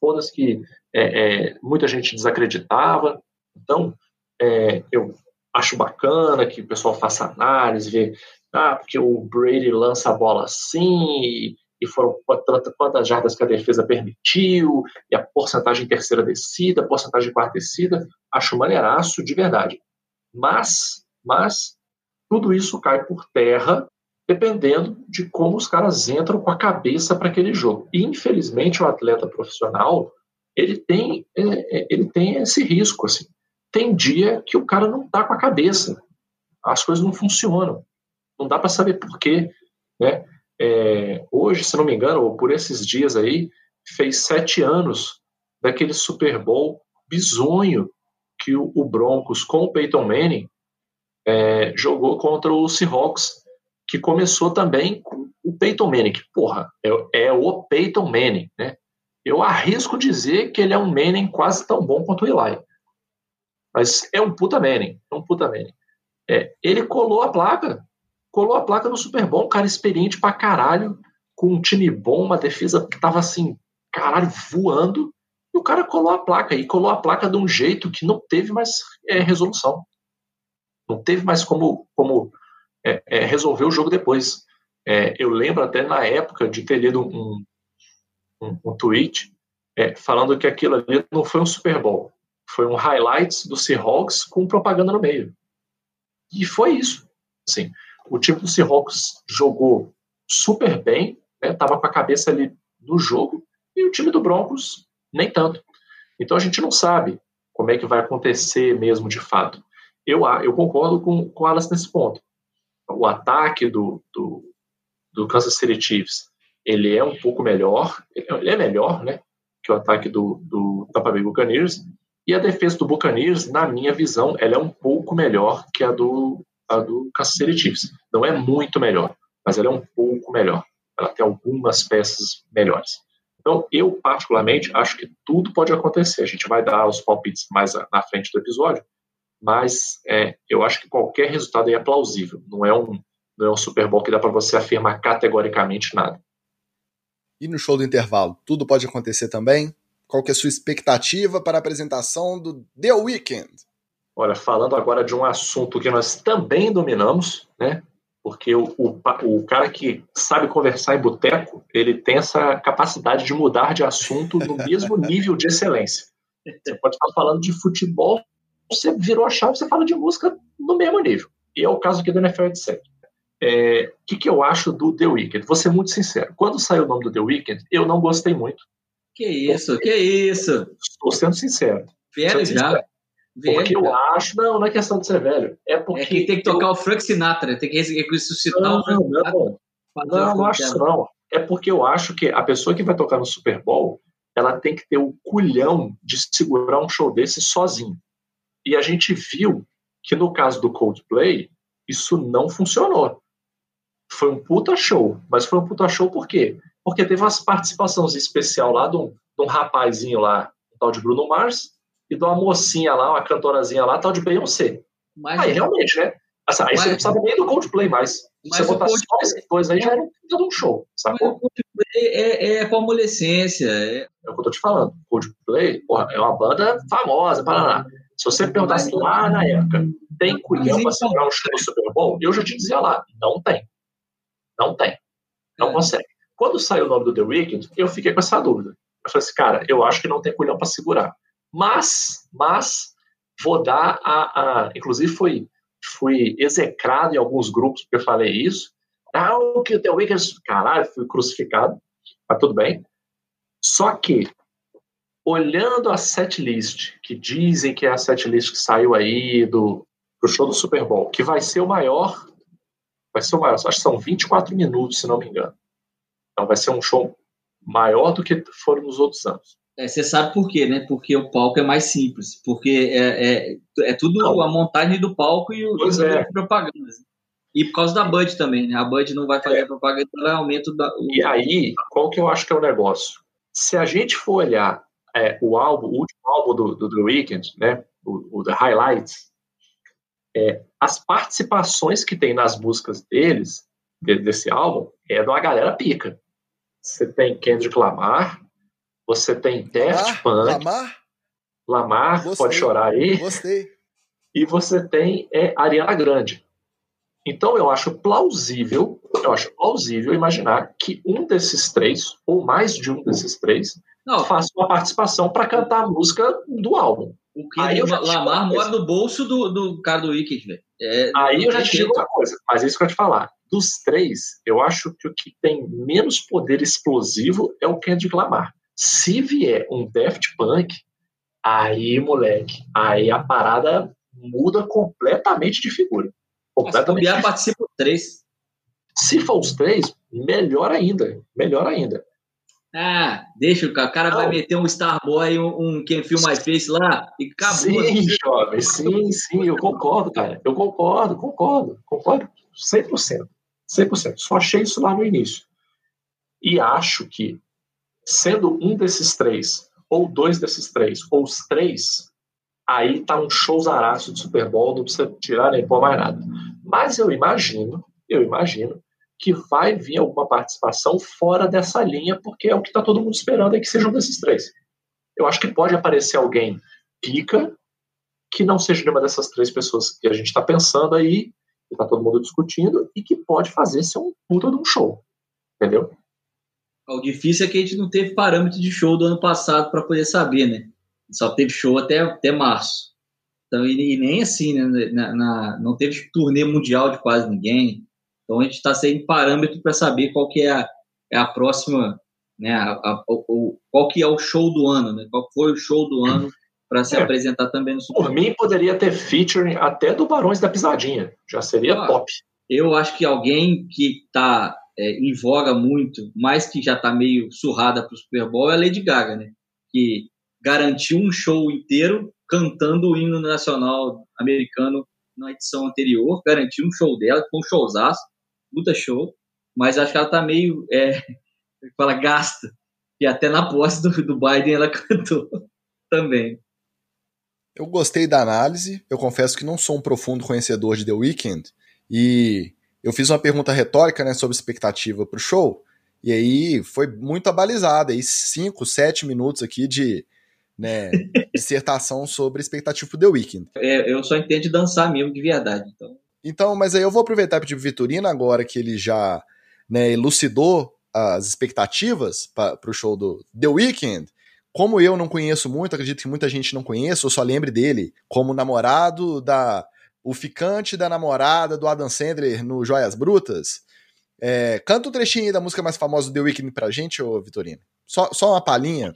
foda-se que é, é, muita gente desacreditava. Então, é, eu acho bacana que o pessoal faça análise, vê, ah, porque o Brady lança a bola assim, e, e foram quantas jardas que a defesa permitiu, e a porcentagem terceira descida, a porcentagem quarta descida, acho maneiraço de verdade. Mas, mas, tudo isso cai por terra dependendo de como os caras entram com a cabeça para aquele jogo. E, infelizmente, o atleta profissional, ele tem, é, é, ele tem esse risco, assim tem dia que o cara não tá com a cabeça. As coisas não funcionam. Não dá para saber por quê. Né? É, hoje, se não me engano, ou por esses dias aí, fez sete anos daquele Super Bowl bizonho que o, o Broncos com o Peyton Manning é, jogou contra o Seahawks, que começou também com o Peyton Manning, que, porra, é, é o Peyton Manning, né? Eu arrisco dizer que ele é um Manning quase tão bom quanto o Eli. Mas é um puta Manning, é um puta Manning. É, ele colou a placa, colou a placa no Super Bowl, um cara experiente pra caralho, com um time bom, uma defesa que tava assim, caralho, voando, e o cara colou a placa, e colou a placa de um jeito que não teve mais é, resolução. Não teve mais como, como é, é, resolver o jogo depois. É, eu lembro até na época de ter lido um, um, um tweet é, falando que aquilo ali não foi um Super Bowl, foi um highlights do Seahawks com propaganda no meio. E foi isso. Assim, o time do Seahawks jogou super bem, estava né, com a cabeça ali no jogo, e o time do Broncos nem tanto. Então a gente não sabe como é que vai acontecer mesmo de fato. Eu, eu concordo com, com o Alas nesse ponto. O ataque do, do, do Kansas City Chiefs ele é um pouco melhor, ele é melhor né, que o ataque do, do Tampa Bay Buccaneers, e a defesa do Buccaneers, na minha visão, ela é um pouco melhor que a do, a do Kansas Chiefs. Não é muito melhor, mas ela é um pouco melhor. Ela tem algumas peças melhores. Então, eu particularmente acho que tudo pode acontecer. A gente vai dar os palpites mais na frente do episódio, mas é, eu acho que qualquer resultado aí é plausível. Não é um, não é um Super Bowl que dá para você afirmar categoricamente nada. E no show do intervalo, tudo pode acontecer também? Qual que é a sua expectativa para a apresentação do The Weeknd? Olha, falando agora de um assunto que nós também dominamos, né? Porque o, o, o cara que sabe conversar em boteco, ele tem essa capacidade de mudar de assunto no mesmo nível de excelência. Você pode estar falando de futebol, você virou a chave, você fala de música no mesmo nível. E é o caso aqui do NFL etc. É, o que, que eu acho do The Weeknd? Vou ser muito sincero. Quando saiu o nome do The Weeknd, eu não gostei muito. Que isso, que isso. Estou sendo sincero. Velho já. Velho, porque eu acho, não, não é questão de ser velho. É porque. É que tem que tocar eu... o Frank Sinatra, tem que ressuscitar não, o Frank Sinatra. Não, não, não acho isso não. É porque eu acho que a pessoa que vai tocar no Super Bowl, ela tem que ter o culhão de segurar um show desse sozinho. E a gente viu que no caso do Coldplay, isso não funcionou. Foi um puta show, mas foi um puta show por quê? porque teve umas participações especial lá de um, de um rapazinho lá, um tal de Bruno Mars, e de uma mocinha lá, uma cantorazinha lá, tal de Beyoncé. Mas, aí realmente, né? Assim, aí mas, você não precisava nem do Coldplay mais. Você botar só esses dois aí já era um show, sacou? Coldplay é, é amolescência. É... é o que eu tô te falando. Coldplay, porra, é uma banda famosa, Paraná. Se você perguntasse lá na época, tem culhão para segurar um show Super Bowl? Eu já te dizia lá, não tem. Não tem. Não é. consegue. Quando saiu o nome do The Weeknd, eu fiquei com essa dúvida. Eu falei assim, cara, eu acho que não tem culhão para segurar. Mas, mas, vou dar a, a. Inclusive, foi, fui execrado em alguns grupos porque eu falei isso. Ah, o que o The Weeknd. Caralho, fui crucificado. Mas tudo bem. Só que, olhando a setlist, que dizem que é a setlist que saiu aí do, do show do Super Bowl, que vai ser o maior. Vai ser o maior, acho que são 24 minutos, se não me engano. Então vai ser um show maior do que foram nos outros anos. É, você sabe por quê, né? Porque o palco é mais simples. Porque é, é, é tudo não. a montagem do palco e o pois é. propaganda. E por causa da Bud também, né? A Bud não vai fazer é. propaganda, ela aumenta da, o... E aí, qual que eu acho que é o negócio? Se a gente for olhar é, o álbum, o último álbum do, do The Weeknd, né? O, o The Highlights, é, as participações que tem nas músicas deles, desse álbum, é de uma galera pica. Você tem Kendrick Lamar, você tem Daft Punk. Lamar? Lamar, Gostei. pode chorar aí. Gostei. E você tem é, Ariana Grande. Então eu acho plausível, eu acho plausível imaginar que um desses três, ou mais de um desses três, Não. faça uma participação para cantar a música do álbum. O que aí eu Lamar mora no bolso do, do cara do Wicked, velho. É, aí eu já te digo uma coisa, mas é isso que eu ia te falar. Dos três, eu acho que o que tem menos poder explosivo é o Kendrick Lamar. Se vier um Daft Punk, aí, moleque, aí a parada muda completamente de figura. Completamente. Se participa os três. Se for os três, melhor ainda. Melhor ainda. Ah, deixa o cara. O cara vai meter um Starboy, um, um Quem Feel My Face lá e acabou. Sim, jovem, sim, sim, eu concordo, cara. Eu concordo, concordo, concordo 100%. 100%. Só achei isso lá no início. E acho que, sendo um desses três, ou dois desses três, ou os três, aí tá um showzaraço de Super Bowl, não precisa tirar nem pôr mais nada. Mas eu imagino, eu imagino, que vai vir alguma participação fora dessa linha, porque é o que está todo mundo esperando é que sejam desses três. Eu acho que pode aparecer alguém pica que não seja nenhuma dessas três pessoas que a gente está pensando aí, que está todo mundo discutindo, e que pode fazer ser um puta de um show. Entendeu? O difícil é que a gente não teve parâmetro de show do ano passado para poder saber, né? Só teve show até, até março. Então, e, e nem assim, né? Na, na, não teve turnê mundial de quase ninguém. Então a gente está sem parâmetro para saber qual que é a, é a próxima, né, a, a, o, qual que é o show do ano, né, qual foi o show do ano para se é, apresentar também no Super Por mim poderia ter featuring até do Barões da Pisadinha, já seria top. Eu acho que alguém que está é, em voga muito, mas que já está meio surrada para o Super Bowl é a Lady Gaga, né? Que garantiu um show inteiro cantando o hino nacional americano na edição anterior, garantiu um show dela, foi um showzaço puta show, mas acho que ela tá meio, é, fala, gasta, e até na posse do, do Biden ela cantou também. Eu gostei da análise, eu confesso que não sou um profundo conhecedor de The Weeknd, e eu fiz uma pergunta retórica né, sobre expectativa pro show, e aí foi muito abalizada, aí cinco, sete minutos aqui de né, dissertação sobre expectativa pro The Weeknd. É, eu só entendo de dançar mesmo, de verdade, então então, mas aí eu vou aproveitar e pedir pro Vitorino agora que ele já né, elucidou as expectativas para o show do The Weeknd. Como eu não conheço muito, acredito que muita gente não conhece, eu só lembre dele como namorado da. O ficante da namorada do Adam Sandler no Joias Brutas. É, canta um trechinho aí da música mais famosa do The Weeknd pra gente, ô Vitorino. Só, só uma palhinha.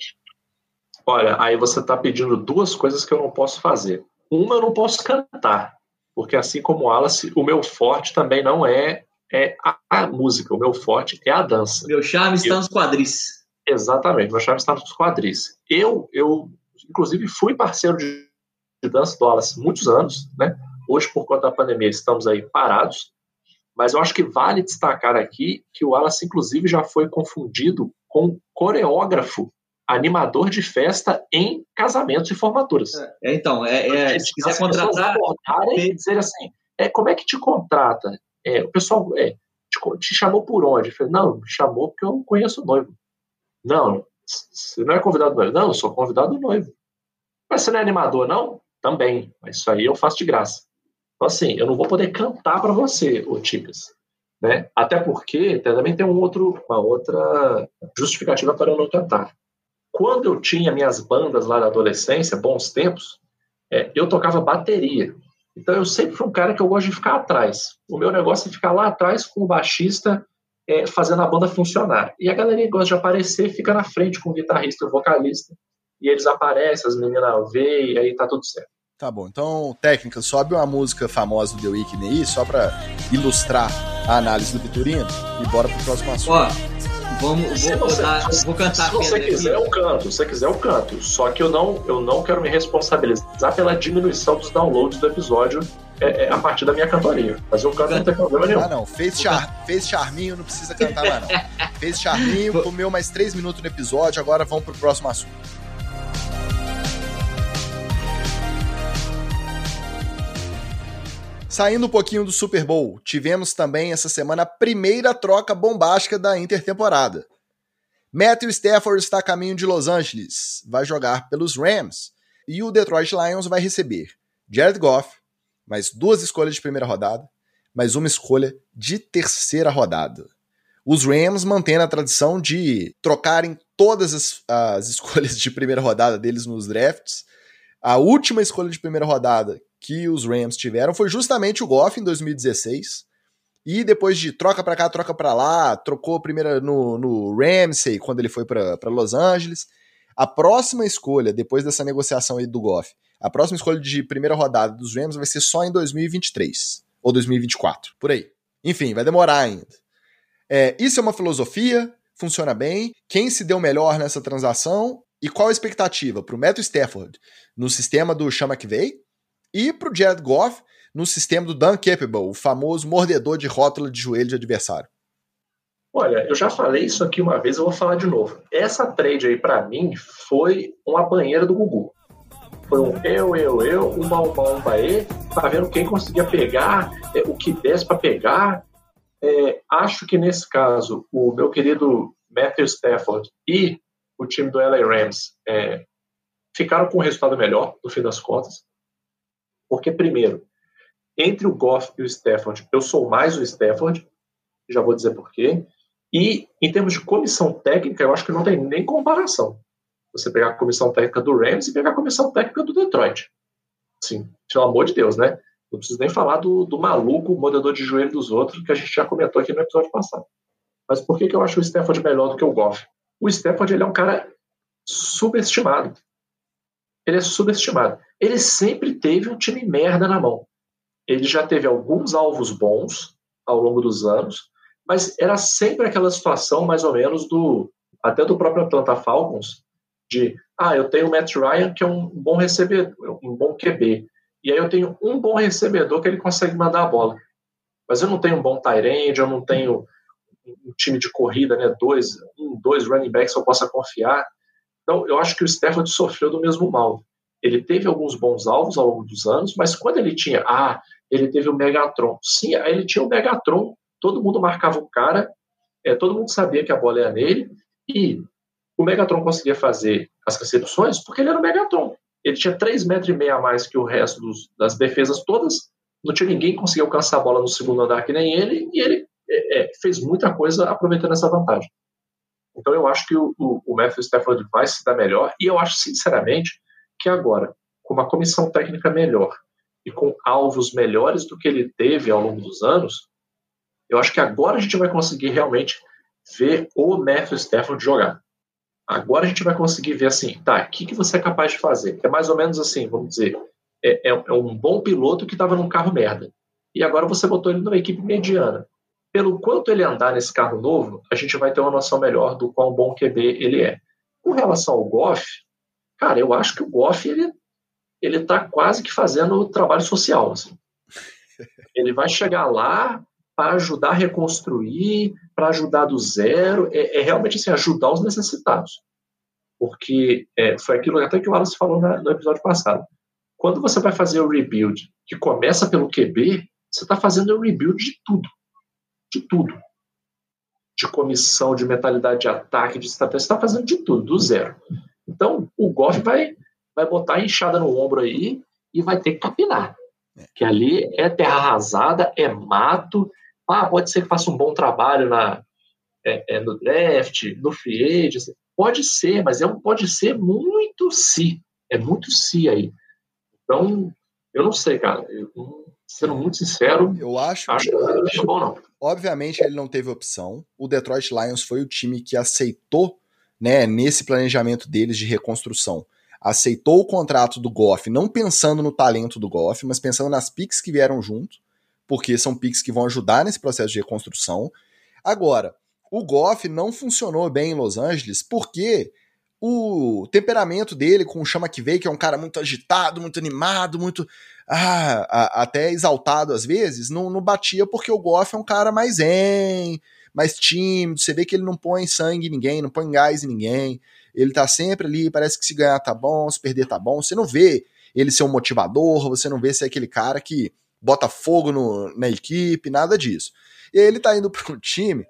Olha, aí você tá pedindo duas coisas que eu não posso fazer. Uma, eu não posso cantar porque assim como o Wallace, o meu forte também não é, é a, a música, o meu forte é a dança. Meu charme está nos quadris. Exatamente, meu charme está nos quadris. Eu, eu inclusive, fui parceiro de, de dança do Wallace muitos anos, né? Hoje, por conta da pandemia, estamos aí parados. Mas eu acho que vale destacar aqui que o Wallace, inclusive, já foi confundido com coreógrafo, animador de festa em casamentos e formaturas. É, então, é, é, se quiser contratar. E dizer assim: é, como é que te contrata? É, o pessoal é, te, te, chamou por onde? Eu falei, não, me chamou porque eu conheço o noivo. Não, você não é convidado do noivo. Não, eu sou convidado do noivo. Mas você não é animador, não? Também. Mas isso aí eu faço de graça. Então, assim, eu não vou poder cantar para você, ô Ticas. Né? Até porque também tem um outro, uma outra justificativa para eu não cantar. Quando eu tinha minhas bandas lá na adolescência, bons tempos, é, eu tocava bateria. Então eu sempre fui um cara que eu gosto de ficar atrás. O meu negócio é ficar lá atrás com o baixista é, fazendo a banda funcionar. E a galera gosta de aparecer, fica na frente com o guitarrista e o vocalista. E eles aparecem, as meninas veem, e aí tá tudo certo. Tá bom, então, técnica, sobe uma música famosa do The Weeknd aí, só pra ilustrar a análise do Vitorino, e bora pro próximo assunto. Ó, vamos, vou, você, botar, vou cantar Se você quiser, aqui. eu canto, se você quiser, eu canto. Só que eu não, eu não quero me responsabilizar pela diminuição dos downloads do episódio é, é, a partir da minha cantoria. Mas eu canto não tem problema nenhum. Ah, não. Fez, char, fez charminho, não precisa cantar mais, não. Fez charminho, comeu mais três minutos no episódio, agora vamos pro próximo assunto. Saindo um pouquinho do Super Bowl, tivemos também essa semana a primeira troca bombástica da intertemporada. Matthew Stafford está a caminho de Los Angeles, vai jogar pelos Rams, e o Detroit Lions vai receber Jared Goff, mais duas escolhas de primeira rodada, mais uma escolha de terceira rodada. Os Rams mantendo a tradição de trocarem todas as, as escolhas de primeira rodada deles nos drafts. A última escolha de primeira rodada que os Rams tiveram foi justamente o Goff em 2016. E depois de troca para cá, troca para lá, trocou primeiro no, no Ramsey quando ele foi para Los Angeles. A próxima escolha, depois dessa negociação aí do Goff, a próxima escolha de primeira rodada dos Rams vai ser só em 2023 ou 2024, por aí. Enfim, vai demorar ainda. É, isso é uma filosofia, funciona bem. Quem se deu melhor nessa transação e qual a expectativa para o Matthew Stafford no sistema do Sean McVay e para o Jared Goff no sistema do Dan Capable, o famoso mordedor de rótula de joelho de adversário? Olha, eu já falei isso aqui uma vez, eu vou falar de novo. Essa trade aí, para mim, foi uma banheira do Gugu. Foi um eu, eu, eu, uma, uma, uma, e, para vendo quem conseguia pegar, é, o que desse para pegar. É, acho que nesse caso, o meu querido Matthew Stafford e o time do LA Rams é, ficaram com um resultado melhor, no fim das contas. Porque, primeiro, entre o Goff e o Stafford, eu sou mais o Stafford, já vou dizer por quê. E, em termos de comissão técnica, eu acho que não tem nem comparação. Você pegar a comissão técnica do Rams e pegar a comissão técnica do Detroit. Sim, pelo amor de Deus, né? Não preciso nem falar do, do maluco modelador de joelho dos outros, que a gente já comentou aqui no episódio passado. Mas por que, que eu acho o Stafford melhor do que o Goff? O Stafford ele é um cara subestimado. Ele é subestimado. Ele sempre teve um time merda na mão. Ele já teve alguns alvos bons ao longo dos anos, mas era sempre aquela situação mais ou menos do até do próprio Atlanta Falcons, de ah, eu tenho o Matt Ryan, que é um bom recebedor, um bom QB. E aí eu tenho um bom recebedor que ele consegue mandar a bola. Mas eu não tenho um bom tight end, eu não tenho um time de corrida, né? Dois, um, dois running backs que eu possa confiar. Então, eu acho que o Stafford sofreu do mesmo mal. Ele teve alguns bons alvos ao longo dos anos, mas quando ele tinha, ah, ele teve o Megatron. Sim, ele tinha o Megatron, todo mundo marcava o cara, é, todo mundo sabia que a bola era nele, e o Megatron conseguia fazer as recepções porque ele era o Megatron. Ele tinha 3,5 metros e meio a mais que o resto dos, das defesas todas. Não tinha ninguém que conseguia alcançar a bola no segundo andar que nem ele, e ele é, é, fez muita coisa aproveitando essa vantagem. Então eu acho que o, o, o Matthew Stafford vai se dar melhor, e eu acho, sinceramente, que agora, com uma comissão técnica melhor e com alvos melhores do que ele teve ao longo dos anos, eu acho que agora a gente vai conseguir realmente ver o Matthew Stafford jogar. Agora a gente vai conseguir ver assim, tá, o que, que você é capaz de fazer? É mais ou menos assim, vamos dizer, é, é, é um bom piloto que estava num carro merda. E agora você botou ele numa equipe mediana. Pelo quanto ele andar nesse carro novo, a gente vai ter uma noção melhor do quão bom QB ele é. Com relação ao Goff, cara, eu acho que o Goff, ele, ele tá quase que fazendo o trabalho social, assim. Ele vai chegar lá, para ajudar a reconstruir, para ajudar do zero, é, é, realmente assim, ajudar os necessitados. Porque é, foi aquilo até que o Wallace falou na, no episódio passado. Quando você vai fazer o rebuild que começa pelo QB, você está fazendo o rebuild de tudo. De tudo. De comissão, de mentalidade de ataque, de estratégia, você está fazendo de tudo, do zero. Então, o Goff vai, vai botar a enxada no ombro aí e vai ter que capinar. É. Que ali é terra arrasada, é mato. Ah, pode ser que faça um bom trabalho na, é, é, no draft, no free agent. Pode ser, mas é um pode ser muito si. É muito si aí. Então, eu não sei, cara. Eu, sendo muito sincero, eu acho, acho que não é bom, não. Obviamente ele não teve opção. O Detroit Lions foi o time que aceitou, né, nesse planejamento deles de reconstrução, aceitou o contrato do Goff, não pensando no talento do Goff, mas pensando nas picks que vieram junto, porque são picks que vão ajudar nesse processo de reconstrução. Agora, o Goff não funcionou bem em Los Angeles porque o temperamento dele com o Chama que veio, que é um cara muito agitado, muito animado, muito ah, até exaltado às vezes, não, não batia porque o Goff é um cara mais zen, mais tímido, você vê que ele não põe sangue em ninguém, não põe gás em ninguém. Ele tá sempre ali, parece que se ganhar tá bom, se perder tá bom. Você não vê ele ser um motivador, você não vê ser aquele cara que bota fogo no, na equipe, nada disso. E aí ele tá indo para um time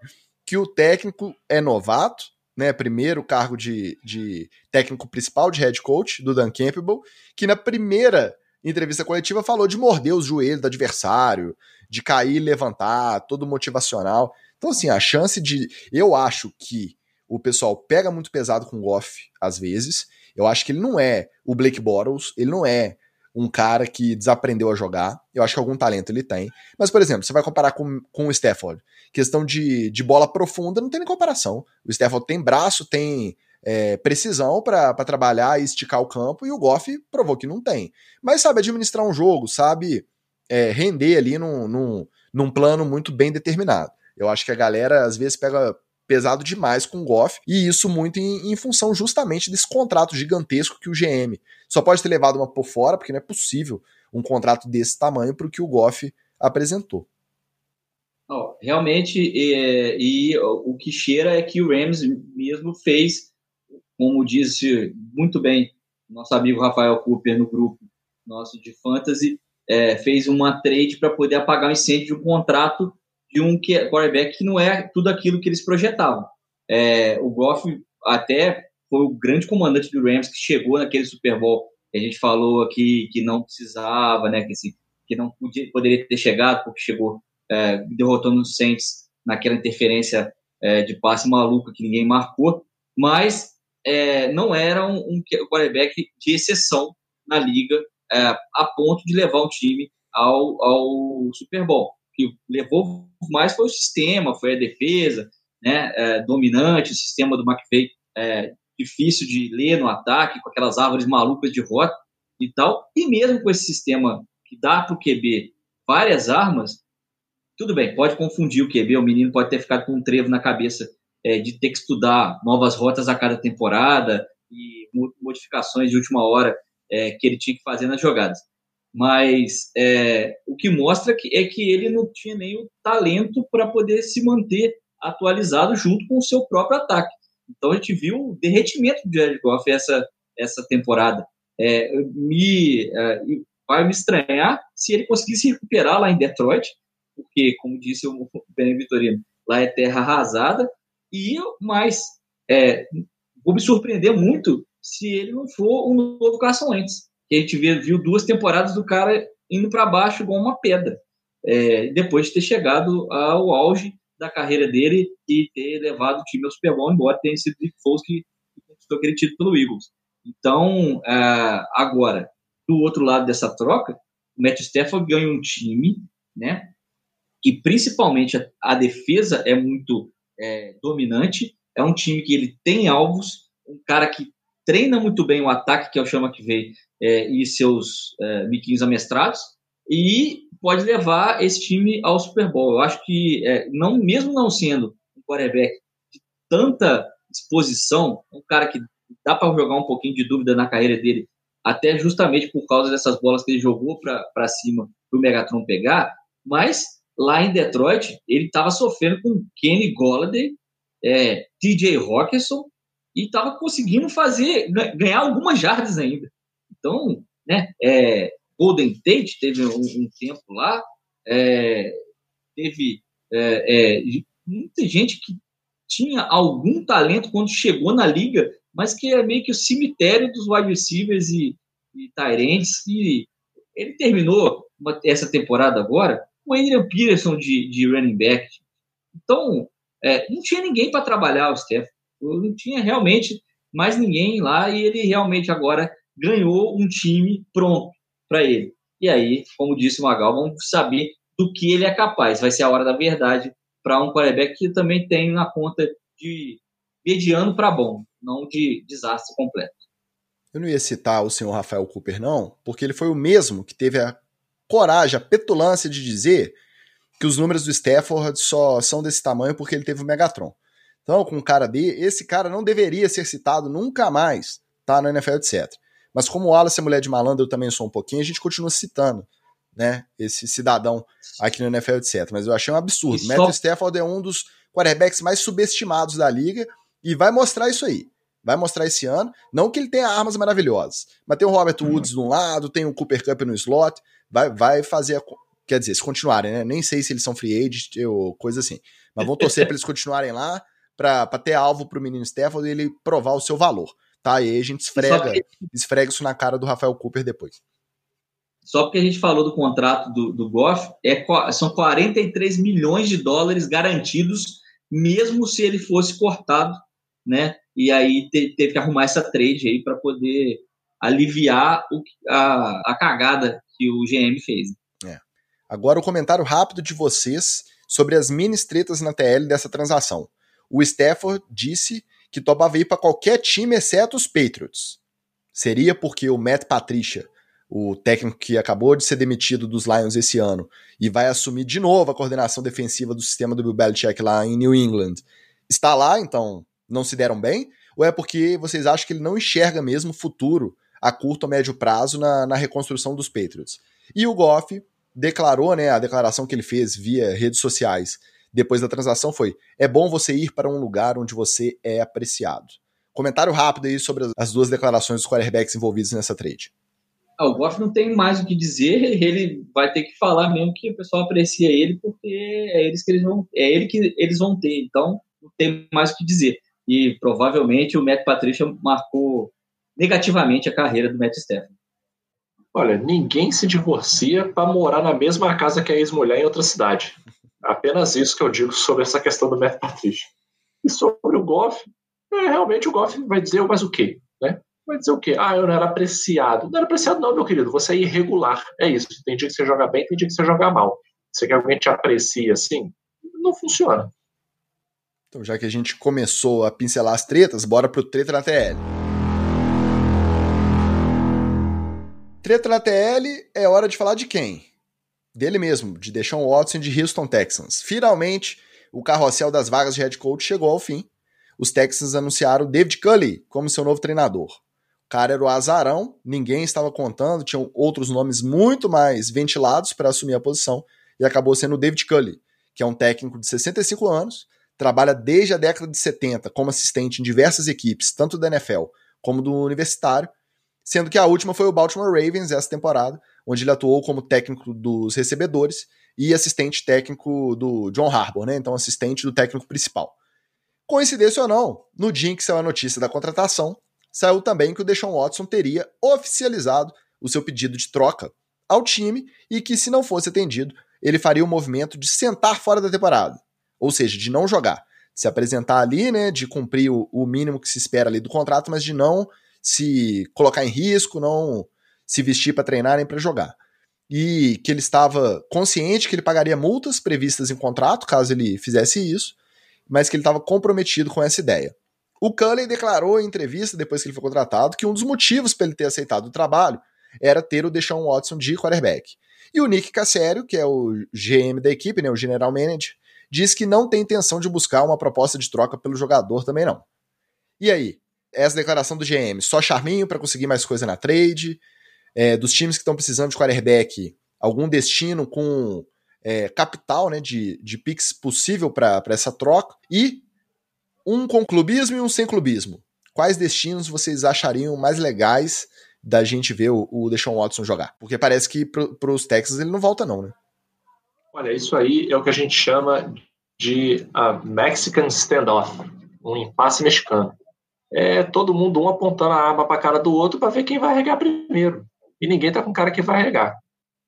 que o técnico é novato, né? Primeiro cargo de, de técnico principal, de head coach, do Dan Campbell, que na primeira entrevista coletiva falou de morder os joelhos do adversário, de cair e levantar, todo motivacional. Então, assim, a chance de. Eu acho que o pessoal pega muito pesado com o Goff, às vezes. Eu acho que ele não é o Blake Bottles, ele não é um cara que desaprendeu a jogar. Eu acho que algum talento ele tem. Mas, por exemplo, você vai comparar com, com o Stafford. Questão de, de bola profunda, não tem nem comparação. O Stafford tem braço, tem é, precisão para trabalhar e esticar o campo, e o Goff provou que não tem. Mas sabe administrar um jogo, sabe é, render ali num, num, num plano muito bem determinado. Eu acho que a galera às vezes pega pesado demais com o Goff, e isso muito em, em, função justamente desse contrato gigantesco que o GM só pode ter levado uma por fora, porque não é possível um contrato desse tamanho para o que o Goff apresentou. Oh, realmente, é, e o que cheira é que o Rams mesmo fez, como disse muito bem nosso amigo Rafael Cooper no grupo nosso de Fantasy, é, fez uma trade para poder apagar o incêndio de um contrato de um quarterback que não é tudo aquilo que eles projetavam. É, o Goff até foi o grande comandante do Rams que chegou naquele Super Bowl que a gente falou aqui que não precisava, né, que, assim, que não podia, poderia ter chegado porque chegou é, derrotando os Saints naquela interferência é, de passe maluca que ninguém marcou, mas é, não era um, um quarterback de exceção na liga é, a ponto de levar o time ao, ao Super Bowl que levou mais foi o sistema, foi a defesa, né, é, dominante, o sistema do McVeigh é, difícil de ler no ataque, com aquelas árvores malucas de rota e tal. E mesmo com esse sistema que dá para o QB várias armas, tudo bem, pode confundir o QB, o menino pode ter ficado com um trevo na cabeça é, de ter que estudar novas rotas a cada temporada e modificações de última hora é, que ele tinha que fazer nas jogadas mas é, o que mostra que, é que ele não tinha nem o talento para poder se manter atualizado junto com o seu próprio ataque. Então a gente viu o derretimento do Jared Goff essa, essa temporada. É, me, é, vai me estranhar se ele conseguisse recuperar lá em Detroit, porque, como disse o Ben Vitorino, lá é terra arrasada, e mais, é, vou me surpreender muito se ele não for um novo Carson Wentz que a gente viu duas temporadas do cara indo para baixo igual uma pedra, é, depois de ter chegado ao auge da carreira dele e ter levado o time ao Super Bowl, embora tenha sido Nick Foles que conquistou aquele título pelo Eagles. Então, é, agora, do outro lado dessa troca, o Matt Stafford ganha um time, né, que principalmente a, a defesa é muito é, dominante, é um time que ele tem alvos, um cara que treina muito bem o ataque, que é o Chama que veio, é, e seus é, amestrados, e pode levar esse time ao Super Bowl. Eu acho que, é, não, mesmo não sendo um quarterback de tanta exposição, um cara que dá para jogar um pouquinho de dúvida na carreira dele, até justamente por causa dessas bolas que ele jogou para cima para o Megatron pegar, mas lá em Detroit, ele estava sofrendo com Kenny Golladay, é, TJ Hawkinson, e estava conseguindo fazer, ganhar algumas jardas ainda. Então, né, é, Golden Tate teve um, um tempo lá, é, teve é, é, muita gente que tinha algum talento quando chegou na liga, mas que é meio que o cemitério dos wide receivers e, e Tyrants, e ele terminou uma, essa temporada agora com o Adrian Peterson de, de running back. Então, é, não tinha ninguém para trabalhar o Steph. Não tinha realmente mais ninguém lá e ele realmente agora ganhou um time pronto para ele. E aí, como disse o Magal, vamos saber do que ele é capaz. Vai ser a hora da verdade para um quarterback que também tem na conta de mediano para bom, não de desastre completo. Eu não ia citar o senhor Rafael Cooper, não, porque ele foi o mesmo que teve a coragem, a petulância de dizer que os números do Stafford só são desse tamanho porque ele teve o Megatron. Então, com um cara B, esse cara não deveria ser citado nunca mais, tá? No NFL, etc. Mas como o Wallace é mulher de malandro, eu também sou um pouquinho, a gente continua citando, né? Esse cidadão aqui no NFL, etc. Mas eu achei um absurdo. Só... Matthew Stafford é um dos quarterbacks mais subestimados da liga e vai mostrar isso aí. Vai mostrar esse ano. Não que ele tenha armas maravilhosas, mas tem o Robert uhum. Woods de um lado, tem o Cooper Cup no slot. Vai, vai fazer. A, quer dizer, se continuarem, né? Nem sei se eles são free agent ou coisa assim. Mas vão torcer para eles continuarem lá para ter alvo para o menino Stafford e ele provar o seu valor. Tá? E aí a gente esfrega, que... esfrega isso na cara do Rafael Cooper depois. Só porque a gente falou do contrato do, do Goff, é, são 43 milhões de dólares garantidos, mesmo se ele fosse cortado, né? E aí te, teve que arrumar essa trade aí para poder aliviar o, a, a cagada que o GM fez. É. Agora o comentário rápido de vocês sobre as mini tretas na TL dessa transação o Stafford disse que topava ir para qualquer time exceto os Patriots. Seria porque o Matt Patricia, o técnico que acabou de ser demitido dos Lions esse ano e vai assumir de novo a coordenação defensiva do sistema do Bill Belichick lá em New England, está lá, então não se deram bem? Ou é porque vocês acham que ele não enxerga mesmo futuro a curto ou médio prazo na, na reconstrução dos Patriots? E o Goff declarou, né, a declaração que ele fez via redes sociais, depois da transação foi: é bom você ir para um lugar onde você é apreciado. Comentário rápido aí sobre as duas declarações dos quarterbacks envolvidos nessa trade. Ah, o Goff não tem mais o que dizer, ele vai ter que falar mesmo que o pessoal aprecia ele, porque é, eles que eles vão, é ele que eles vão ter, então não tem mais o que dizer. E provavelmente o Matt Patricia marcou negativamente a carreira do Matt Stafford. Olha, ninguém se divorcia para morar na mesma casa que a ex-mulher em outra cidade. Apenas isso que eu digo sobre essa questão do Matt Patricia. E sobre o Goff, é, realmente o Goff vai dizer, mas o quê? Né? Vai dizer o quê? Ah, eu não era apreciado. Não era apreciado, não, meu querido. Você é irregular. É isso. Tem dia que você joga bem, tem dia que você joga mal. Você quer que alguém te aprecie assim? Não funciona. Então, já que a gente começou a pincelar as tretas, bora pro treta na TL. Treta na TL é hora de falar de quem? Dele mesmo, de Deshaun Watson de Houston Texans. Finalmente, o carrossel das vagas de head coach chegou ao fim. Os Texans anunciaram David Culley como seu novo treinador. O cara era o azarão, ninguém estava contando, tinham outros nomes muito mais ventilados para assumir a posição, e acabou sendo o David Culley, que é um técnico de 65 anos, trabalha desde a década de 70 como assistente em diversas equipes, tanto da NFL como do universitário, sendo que a última foi o Baltimore Ravens essa temporada, onde ele atuou como técnico dos recebedores e assistente técnico do John Harbaugh, né? Então, assistente do técnico principal. Coincidência ou não, no dia em que saiu a notícia da contratação, saiu também que o Deshaun Watson teria oficializado o seu pedido de troca ao time e que, se não fosse atendido, ele faria o movimento de sentar fora da temporada, ou seja, de não jogar, se apresentar ali, né, de cumprir o, o mínimo que se espera ali do contrato, mas de não se colocar em risco, não se vestir para treinar nem para jogar. E que ele estava consciente que ele pagaria multas previstas em contrato caso ele fizesse isso, mas que ele estava comprometido com essa ideia. O Cullen declarou em entrevista, depois que ele foi contratado, que um dos motivos para ele ter aceitado o trabalho era ter o Deshaun Watson de quarterback. E o Nick Cassiero, que é o GM da equipe, né, o General Manager, diz que não tem intenção de buscar uma proposta de troca pelo jogador também não. E aí? Essa declaração do GM, só charminho para conseguir mais coisa na trade? É, dos times que estão precisando de quarterback, algum destino com é, capital né, de, de Pix possível para essa troca. E um com clubismo e um sem clubismo. Quais destinos vocês achariam mais legais da gente ver o, o Deshaun Watson jogar? Porque parece que para os Texas ele não volta, não, né? Olha, isso aí é o que a gente chama de uh, Mexican standoff, um impasse mexicano. É todo mundo um apontando a arma para a cara do outro para ver quem vai regar primeiro. E ninguém tá com cara que vai regar.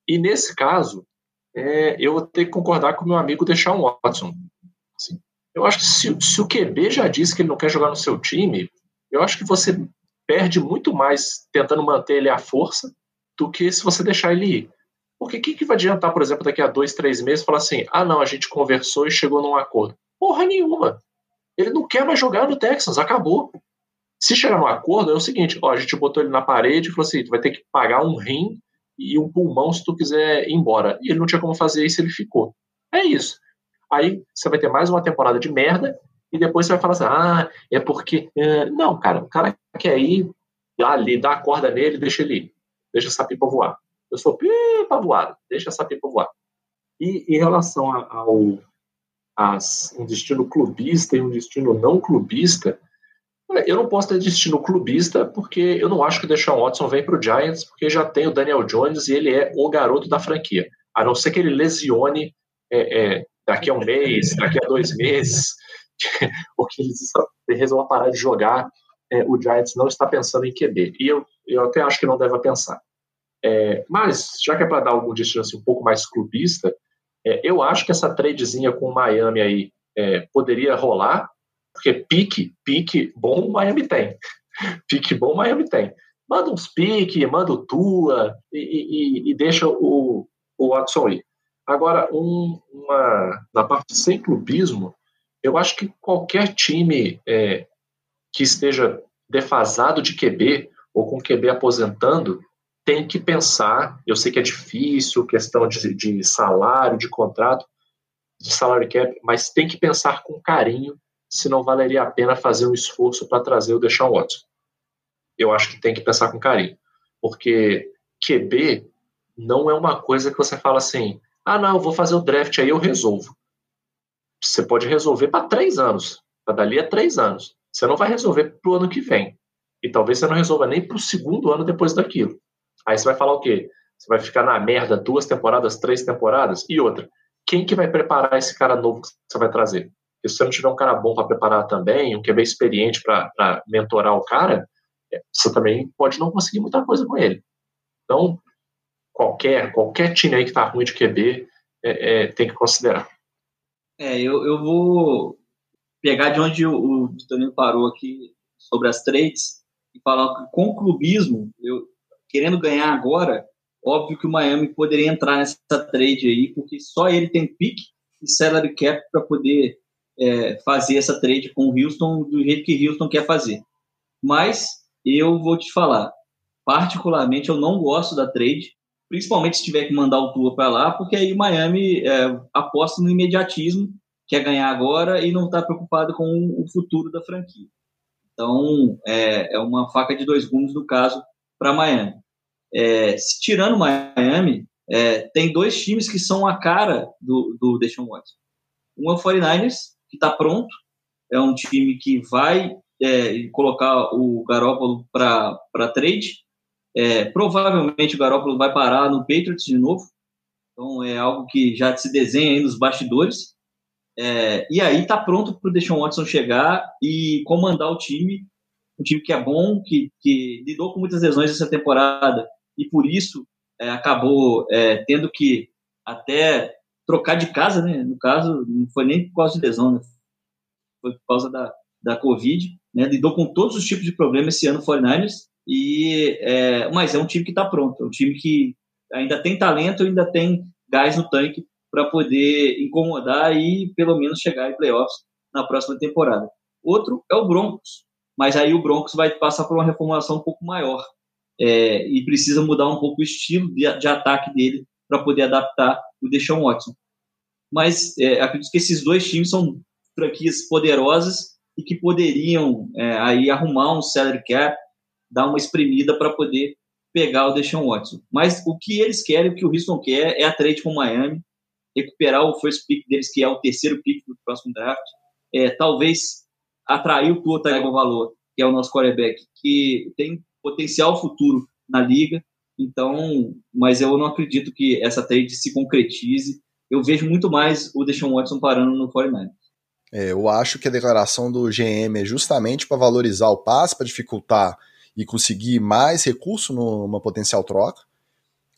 E nesse caso, é, eu vou ter que concordar com meu amigo Deshaun Watson. Assim, eu acho que se, se, o QB já disse que ele não quer jogar no seu time, eu acho que você perde muito mais tentando manter ele à força do que se você deixar ele ir. Porque o que, que vai adiantar, por exemplo, daqui a dois, três meses, falar assim: ah, não, a gente conversou e chegou num acordo? Porra nenhuma. Ele não quer mais jogar no Texas, acabou. Se chegar num acordo, é o seguinte: ó, a gente botou ele na parede e falou assim: tu vai ter que pagar um rim e um pulmão se tu quiser ir embora. E ele não tinha como fazer isso, ele ficou. É isso. Aí você vai ter mais uma temporada de merda e depois você vai falar assim: ah, é porque. Não, cara, o cara quer ir ali, dá a corda nele, deixa ele ir. Deixa essa pipa voar. Eu sou pipa voada, deixa essa pipa voar. E em relação ao as, um destino clubista e um destino não clubista, eu não posso ter destino clubista porque eu não acho que o Deshaun Watson vem para o Giants porque já tem o Daniel Jones e ele é o garoto da franquia. A não ser que ele lesione é, é, daqui a um mês, daqui a dois meses, ou que ele parar de jogar, é, o Giants não está pensando em QB. E eu, eu até acho que não deve pensar. É, mas, já que é para dar algum destino assim, um pouco mais clubista, é, eu acho que essa tradezinha com o Miami aí é, poderia rolar, porque pique, pique bom Miami tem. Pique bom Miami tem. Manda uns pique, manda o Tua e, e, e deixa o, o Watson ir. Agora, um, uma, na parte sem clubismo, eu acho que qualquer time é, que esteja defasado de QB ou com QB aposentando tem que pensar. Eu sei que é difícil, questão de, de salário, de contrato, de salário cap, mas tem que pensar com carinho se não valeria a pena fazer um esforço para trazer o Deshaun Watson. Eu acho que tem que pensar com carinho, porque QB não é uma coisa que você fala assim, ah não, vou fazer o draft aí eu resolvo. Você pode resolver para três anos, para dali a três anos. Você não vai resolver para o ano que vem. E talvez você não resolva nem para o segundo ano depois daquilo. Aí você vai falar o quê? Você vai ficar na merda duas temporadas, três temporadas? E outra, quem que vai preparar esse cara novo que você vai trazer? Porque se você não tiver um cara bom para preparar também, um QB experiente para mentorar o cara, é, você também pode não conseguir muita coisa com ele. Então, qualquer, qualquer time aí que está ruim de QB é, é, tem que considerar. É, eu, eu vou pegar de onde o, o Vitorino parou aqui sobre as trades e falar com o clubismo, eu, querendo ganhar agora, óbvio que o Miami poderia entrar nessa trade aí, porque só ele tem pique e salary cap para poder é, fazer essa trade com o Houston do jeito que Houston quer fazer. Mas eu vou te falar, particularmente eu não gosto da trade, principalmente se tiver que mandar o Tua para lá, porque aí Miami é, aposta no imediatismo, quer ganhar agora e não está preocupado com o futuro da franquia. Então é, é uma faca de dois gumes no caso para Miami. É, tirando Miami, é, tem dois times que são a cara do, do Deshaun Watson. Um é o 49ers, que está pronto, é um time que vai é, colocar o Garoppolo para trade. É, provavelmente o Garoppolo vai parar no Patriots de novo, então é algo que já se desenha aí nos bastidores. É, e aí está pronto para o Deshaun Watson chegar e comandar o time, um time que é bom, que, que lidou com muitas lesões essa temporada e por isso é, acabou é, tendo que até trocar de casa, né? No caso, não foi nem por causa de lesão, né? Foi por causa da, da Covid, né? Lidou com todos os tipos de problemas esse ano, 49ers, e, é, mas é um time que está pronto, é um time que ainda tem talento, ainda tem gás no tanque para poder incomodar e pelo menos chegar em playoffs na próxima temporada. Outro é o Broncos, mas aí o Broncos vai passar por uma reformulação um pouco maior é, e precisa mudar um pouco o estilo de, de ataque dele para poder adaptar o Deshaun Watson. Mas é, acredito que esses dois times são franquias poderosas e que poderiam é, aí arrumar um salary cap, dar uma espremida para poder pegar o Deshaun Watson. Mas o que eles querem, o que o Houston quer, é a trade com o Miami. recuperar o first pick deles, que é o terceiro pick do próximo draft. É, talvez atrair o Tua Valor, que é o nosso quarterback, que tem potencial futuro na liga. Então, mas eu não acredito que essa trade se concretize. Eu vejo muito mais o Deshaun Watson parando no 49 é, eu acho que a declaração do GM é justamente para valorizar o passe, para dificultar e conseguir mais recurso numa potencial troca.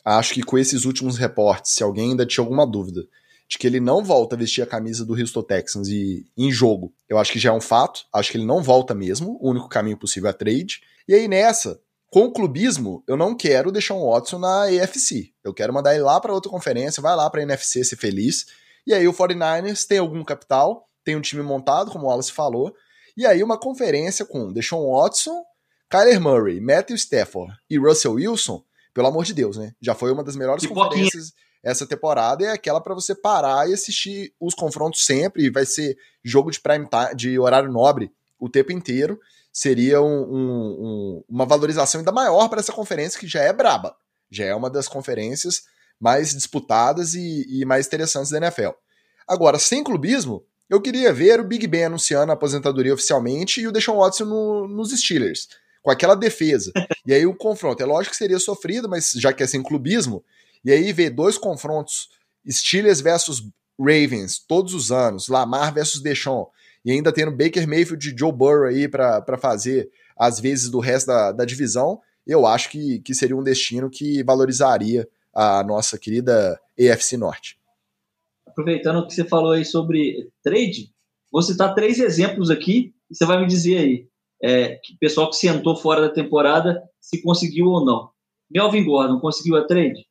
Acho que com esses últimos reportes, se alguém ainda tinha alguma dúvida de que ele não volta a vestir a camisa do Houston Texans e em jogo, eu acho que já é um fato. Acho que ele não volta mesmo. O único caminho possível é trade. E aí nessa, com o clubismo, eu não quero deixar um Watson na AFC. Eu quero mandar ele lá para outra conferência, vai lá para a NFC ser feliz. E aí o 49ers tem algum capital, tem um time montado, como o Wallace falou, e aí uma conferência com Deshaun Watson, Kyler Murray, Matthew Stafford e Russell Wilson, pelo amor de Deus, né? Já foi uma das melhores e conferências essa temporada é aquela para você parar e assistir os confrontos sempre, e vai ser jogo de prime time, de horário nobre o tempo inteiro. Seria um, um, um, uma valorização ainda maior para essa conferência que já é braba. Já é uma das conferências mais disputadas e, e mais interessantes da NFL. Agora, sem clubismo, eu queria ver o Big Ben anunciando a aposentadoria oficialmente e o Deshaun Watson no, nos Steelers, com aquela defesa. E aí o confronto, é lógico que seria sofrido, mas já que é sem clubismo, e aí ver dois confrontos, Steelers versus Ravens, todos os anos, Lamar versus Deshaun, e ainda tendo Baker Mayfield e Joe Burrow aí para fazer às vezes do resto da, da divisão, eu acho que, que seria um destino que valorizaria a nossa querida AFC Norte aproveitando o que você falou aí sobre trade, vou citar três exemplos aqui e você vai me dizer aí, é, que pessoal que sentou fora da temporada, se conseguiu ou não. Melvin Gordon conseguiu a trade?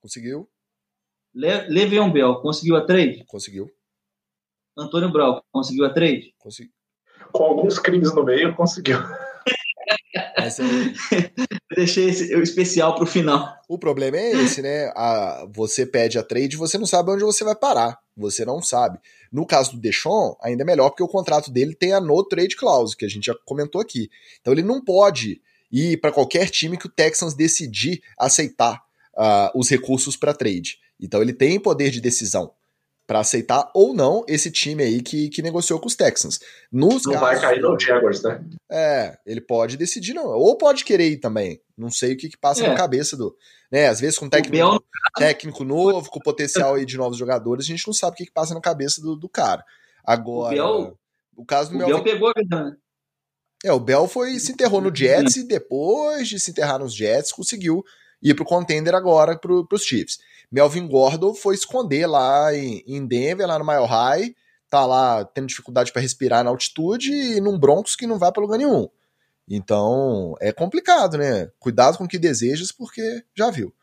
Conseguiu. Le Le'Veon Bell conseguiu a trade? Conseguiu. Antônio Brown conseguiu a trade? Conseguiu. Com alguns crimes no meio, conseguiu. Deixei esse, o especial para o final. O problema é esse, né? A, você pede a trade você não sabe onde você vai parar. Você não sabe. No caso do Deshaun, ainda é melhor porque o contrato dele tem a no trade clause, que a gente já comentou aqui. Então ele não pode ir para qualquer time que o Texans decidir aceitar uh, os recursos para trade. Então ele tem poder de decisão para aceitar ou não esse time aí que, que negociou com os Texans. Nos não casos, vai cair no Jaguars, né? É, ele pode decidir não, ou pode querer ir também. Não sei o que, que passa é. na cabeça do, né? Às vezes com técnico, Bel... técnico novo, com potencial aí de novos jogadores, a gente não sabe o que, que passa na cabeça do, do cara. Agora, o, Bel... o caso do o Bel, Bel pegou a vida, né? É, o Bell foi se enterrou no Jets e depois de se enterrar nos Jets conseguiu ir pro contender agora pro, pros Chiefs. Melvin Gordon foi esconder lá em, Denver, lá no Mile High, tá lá tendo dificuldade para respirar na altitude e num Broncos que não vai para lugar nenhum. Então, é complicado, né? Cuidado com o que desejas, porque já viu.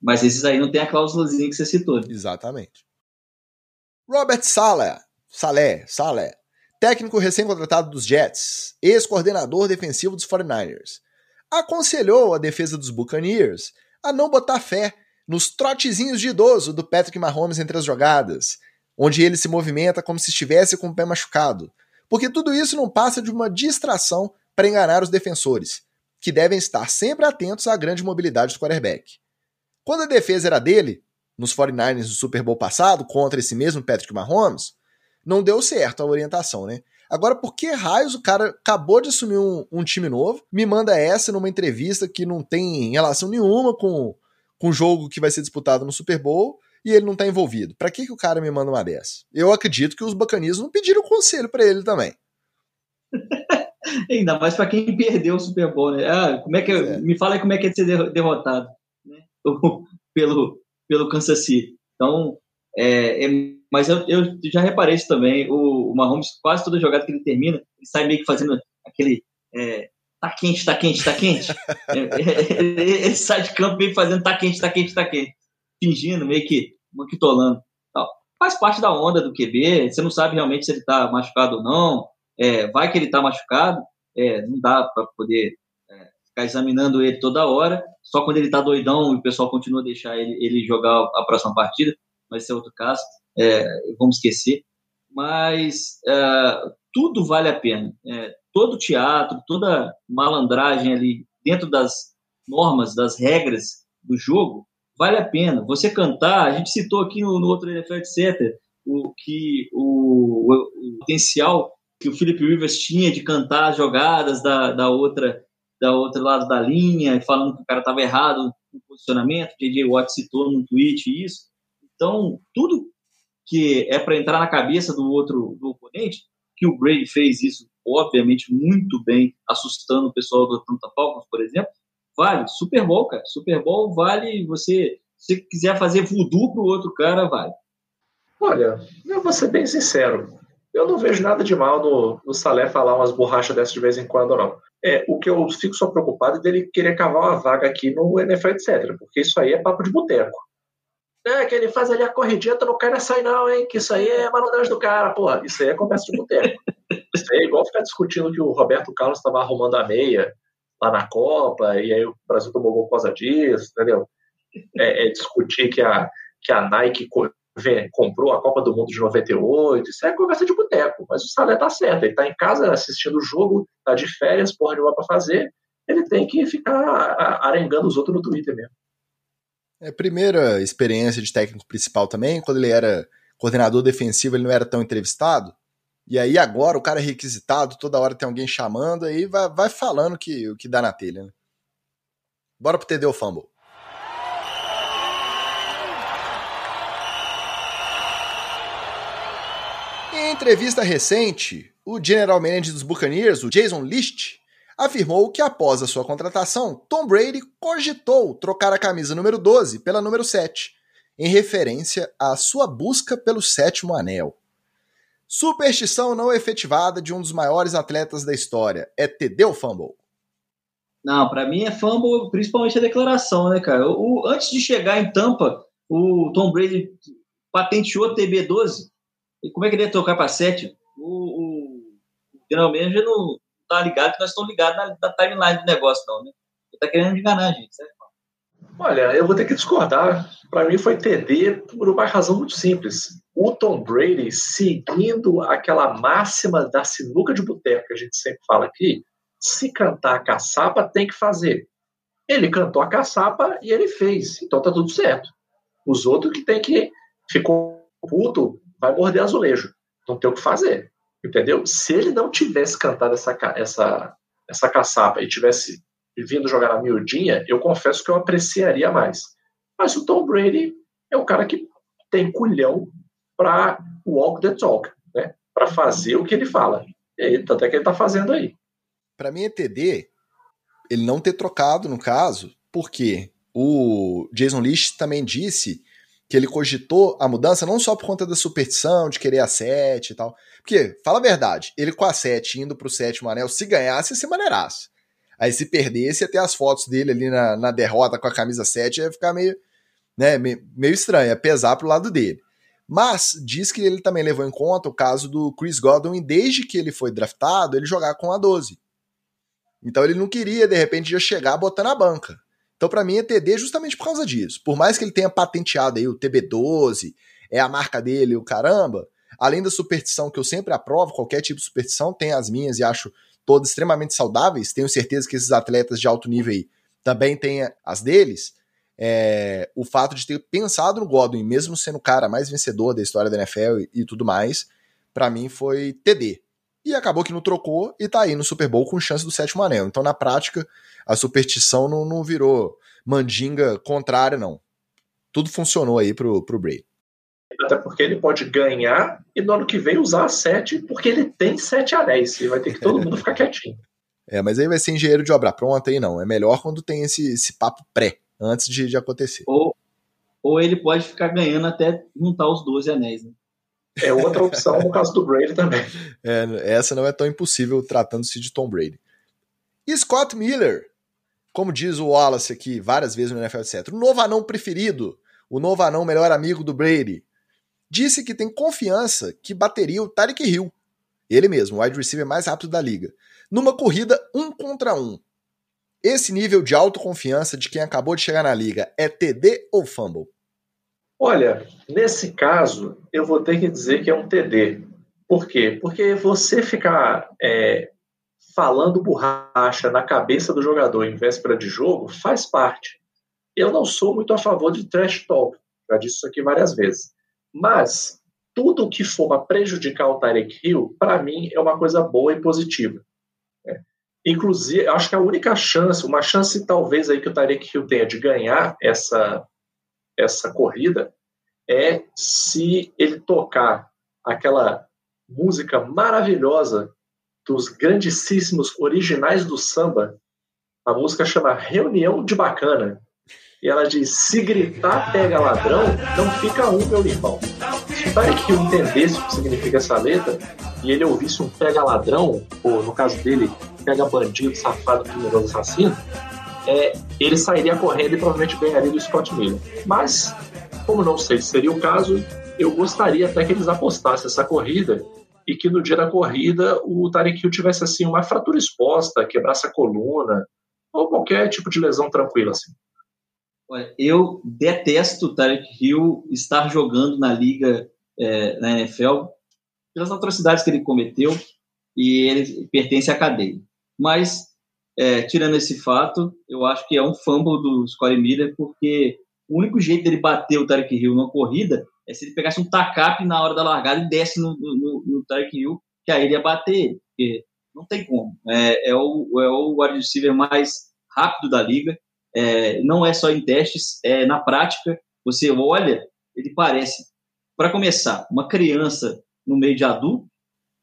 Mas esses aí não tem a cláusulazinha que você citou. Exatamente. Robert Saleh, Saleh, Saleh, técnico recém-contratado dos Jets, ex-coordenador defensivo dos 49ers, aconselhou a defesa dos Buccaneers a não botar fé nos trotezinhos de idoso do Patrick Mahomes entre as jogadas, onde ele se movimenta como se estivesse com o pé machucado. Porque tudo isso não passa de uma distração para enganar os defensores, que devem estar sempre atentos à grande mobilidade do quarterback. Quando a defesa era dele, nos 49ers do Super Bowl passado, contra esse mesmo Patrick Mahomes, não deu certo a orientação, né? Agora, por que raios o cara acabou de assumir um, um, time novo, me manda essa numa entrevista que não tem relação nenhuma com com um jogo que vai ser disputado no Super Bowl e ele não tá envolvido. Para que, que o cara me manda uma dessa? Eu acredito que os bacanistas não pediram conselho para ele também. Ainda mais para quem perdeu o Super Bowl, né? Ah, como é que é. me fala como é que é ser derrotado né? pelo pelo Kansas City. Então, é, é, mas eu, eu, já reparei isso também. O, o Mahomes quase toda jogada que ele termina, ele sai meio que fazendo aquele é, tá quente, tá quente, tá quente. É, é, é, ele sai de campo meio fazendo tá quente, tá quente, tá quente. Fingindo, meio que manquitolando. Tal. Faz parte da onda do QB, você não sabe realmente se ele tá machucado ou não. É, vai que ele tá machucado, é, não dá para poder é, ficar examinando ele toda hora. Só quando ele tá doidão e o pessoal continua a deixar ele, ele jogar a próxima partida, mas esse é outro caso, vamos esquecer. Mas tudo vale a pena. É, todo teatro, toda malandragem ali dentro das normas, das regras do jogo, vale a pena. Você cantar, a gente citou aqui no, no outro NFL, etc., o, que o, o, potencial que o Philip Rivers tinha de cantar as jogadas da, da outra da outro lado da linha, falando que o cara estava errado no posicionamento, J.J. Watt citou no tweet isso. Então, tudo que é para entrar na cabeça do outro do oponente, que o Brady fez isso, obviamente, muito bem, assustando o pessoal do Atlanta Falcons, por exemplo, vale. Super Bowl, cara. Super Bowl vale você, se quiser fazer voodoo pro outro cara, vale. Olha, eu vou ser bem sincero. Eu não vejo nada de mal no, no Salé falar umas borrachas dessas de vez em quando, não. É, o que eu fico só preocupado é dele querer cavar uma vaga aqui no NFL, etc. Porque isso aí é papo de boteco. É, que ele faz ali a corridinha, tu não quer nessa aí não, hein? Que isso aí é malandragem do cara, porra. Isso aí é conversa de boteco. isso aí é igual ficar discutindo que o Roberto Carlos estava arrumando a meia lá na Copa, e aí o Brasil tomou gol por causa disso, entendeu? É, é discutir que a, que a Nike comprou a Copa do Mundo de 98, isso é conversa de boteco, mas o Salé tá certo, ele tá em casa assistindo o jogo, tá de férias, porra nenhuma pra fazer, ele tem que ficar arengando os outros no Twitter mesmo. É a primeira experiência de técnico principal também, quando ele era coordenador defensivo, ele não era tão entrevistado, e aí agora o cara é requisitado, toda hora tem alguém chamando, aí vai, vai falando que, o que dá na telha, né? Bora pro TD Fumble. Em entrevista recente, o general manager dos Buccaneers, o Jason List, afirmou que após a sua contratação, Tom Brady cogitou trocar a camisa número 12 pela número 7, em referência à sua busca pelo sétimo anel. Superstição não efetivada de um dos maiores atletas da história. É TD ou fumble? Não, para mim é fumble, principalmente a declaração, né, cara? O, antes de chegar em Tampa, o Tom Brady patenteou TB12 e como é que ele ia trocar para 7? O, o, o general manager não tá ligado que nós estamos ligados na, na, timeline do negócio, não, né? Ele tá querendo enganar a gente, certo? Olha, eu vou ter que discordar. Para mim foi TD por uma razão muito simples. O Tom Brady, seguindo aquela máxima da sinuca de boteco que a gente sempre fala aqui, se cantar a caçapa, tem que fazer. Ele cantou a caçapa e ele fez. Então tá tudo certo. Os outros que tem que ficou puto vai morder azulejo. Não tem o que fazer. Entendeu? Se ele não tivesse cantado essa, essa, essa caçapa e tivesse vindo jogar na miudinha, eu confesso que eu apreciaria mais. Mas o Tom Brady é o cara que tem culhão para walk the talk, né? Para fazer o que ele fala. E aí, tanto é que ele está fazendo aí. Para mim é TD ele não ter trocado no caso, porque o Jason List também disse que ele cogitou a mudança não só por conta da superstição, de querer a 7 e tal. Porque, fala a verdade, ele com a 7 indo pro sétimo anel, se ganhasse, se maneirasse. Aí se perdesse, ter as fotos dele ali na, na derrota com a camisa 7, ia ficar meio, né, meio, meio estranho, ia pesar pro lado dele. Mas diz que ele também levou em conta o caso do Chris Godwin, desde que ele foi draftado, ele jogar com a 12. Então ele não queria, de repente, já chegar botando a banca. Então, para mim, é TD justamente por causa disso. Por mais que ele tenha patenteado aí o TB12, é a marca dele, o caramba, além da superstição que eu sempre aprovo, qualquer tipo de superstição, tem as minhas e acho todas extremamente saudáveis. Tenho certeza que esses atletas de alto nível aí também têm as deles. É, o fato de ter pensado no Godwin, mesmo sendo o cara mais vencedor da história da NFL e, e tudo mais, para mim foi TD. E acabou que não trocou e tá aí no Super Bowl com chance do sétimo anel. Então, na prática, a superstição não, não virou mandinga contrária, não. Tudo funcionou aí pro, pro Brady. Até porque ele pode ganhar e no ano que vem usar a 7, porque ele tem 7 anéis. E vai ter que todo mundo ficar quietinho. É, mas aí vai ser engenheiro de obra pronta aí não. É melhor quando tem esse, esse papo pré, antes de, de acontecer. Ou, ou ele pode ficar ganhando até juntar os 12 anéis, né? É outra opção no caso do Brady também. É, essa não é tão impossível tratando-se de Tom Brady. E Scott Miller, como diz o Wallace aqui várias vezes no NFL, etc., o novo anão preferido, o novo anão melhor amigo do Brady, disse que tem confiança que bateria o Tarek Hill, ele mesmo, o wide receiver mais rápido da liga, numa corrida um contra um. Esse nível de autoconfiança de quem acabou de chegar na liga é TD ou fumble? Olha, nesse caso, eu vou ter que dizer que é um TD. Por quê? Porque você ficar é, falando borracha na cabeça do jogador em véspera de jogo faz parte. eu não sou muito a favor de trash talk, já disse isso aqui várias vezes. Mas tudo que for para prejudicar o Tarek Hill, para mim, é uma coisa boa e positiva. É. Inclusive, acho que a única chance, uma chance talvez aí que o Tarek Hill tenha de ganhar essa, essa corrida, é se ele tocar aquela música maravilhosa dos grandíssimos originais do samba. A música chama Reunião de Bacana. E ela diz: se gritar pega ladrão, não fica um, meu irmão. Se o Tarek entendesse o que significa essa letra e ele ouvisse um pega ladrão, ou no caso dele, pega bandido, safado, criminoso, assassino, é, ele sairia correndo e provavelmente ganharia do Scott Miller. Mas, como não sei se seria o caso, eu gostaria até que eles apostassem essa corrida e que no dia da corrida o Tarek Hill tivesse assim uma fratura exposta, quebrasse a coluna ou qualquer tipo de lesão tranquila assim. Olha, eu detesto o Tarek Hill estar jogando na liga, é, na NFL, pelas atrocidades que ele cometeu e ele pertence à cadeia. Mas, é, tirando esse fato, eu acho que é um fumble do Scottie Miller, porque o único jeito dele bater o Tarek Hill numa corrida é se ele pegasse um tacape na hora da largada e desse no, no, no Tarek Hill, que aí ele ia bater ele, porque não tem como. É, é o, é o wide receiver mais rápido da liga, é, não é só em testes, é na prática. Você olha, ele parece, para começar, uma criança no meio de adulto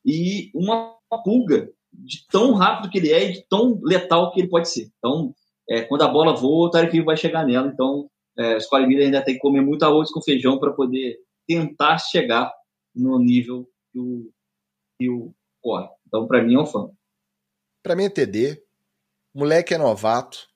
e uma pulga de tão rápido que ele é e de tão letal que ele pode ser. Então, é, quando a bola voa, o Tarek vai chegar nela. Então, é, os Miller ainda tem que comer muito arroz com feijão para poder tentar chegar no nível que o, que o corre. Então, para mim, é um fã. Para mim é TD. Moleque é novato.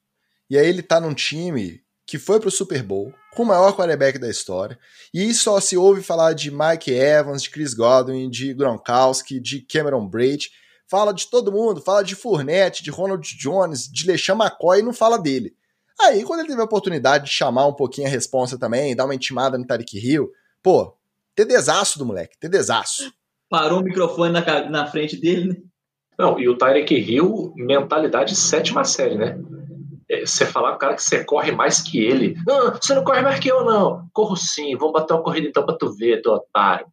E aí ele tá num time que foi pro Super Bowl, com o maior quarterback da história, e só se ouve falar de Mike Evans, de Chris Godwin, de Gronkowski, de Cameron Braid, fala de todo mundo, fala de Fournette, de Ronald Jones, de LeSean McCoy e não fala dele. Aí, quando ele teve a oportunidade de chamar um pouquinho a responsa também, dar uma intimada no Tariq Hill, pô, ter desaço do moleque, ter desaço. Parou o microfone na, na frente dele, né? Não, e o Tyreek Hill, mentalidade sétima série, né? É, você falar com o cara que você corre mais que ele. Não, você não corre mais que eu, não. Corro sim, vamos bater uma corrida então pra tu ver, teu otário.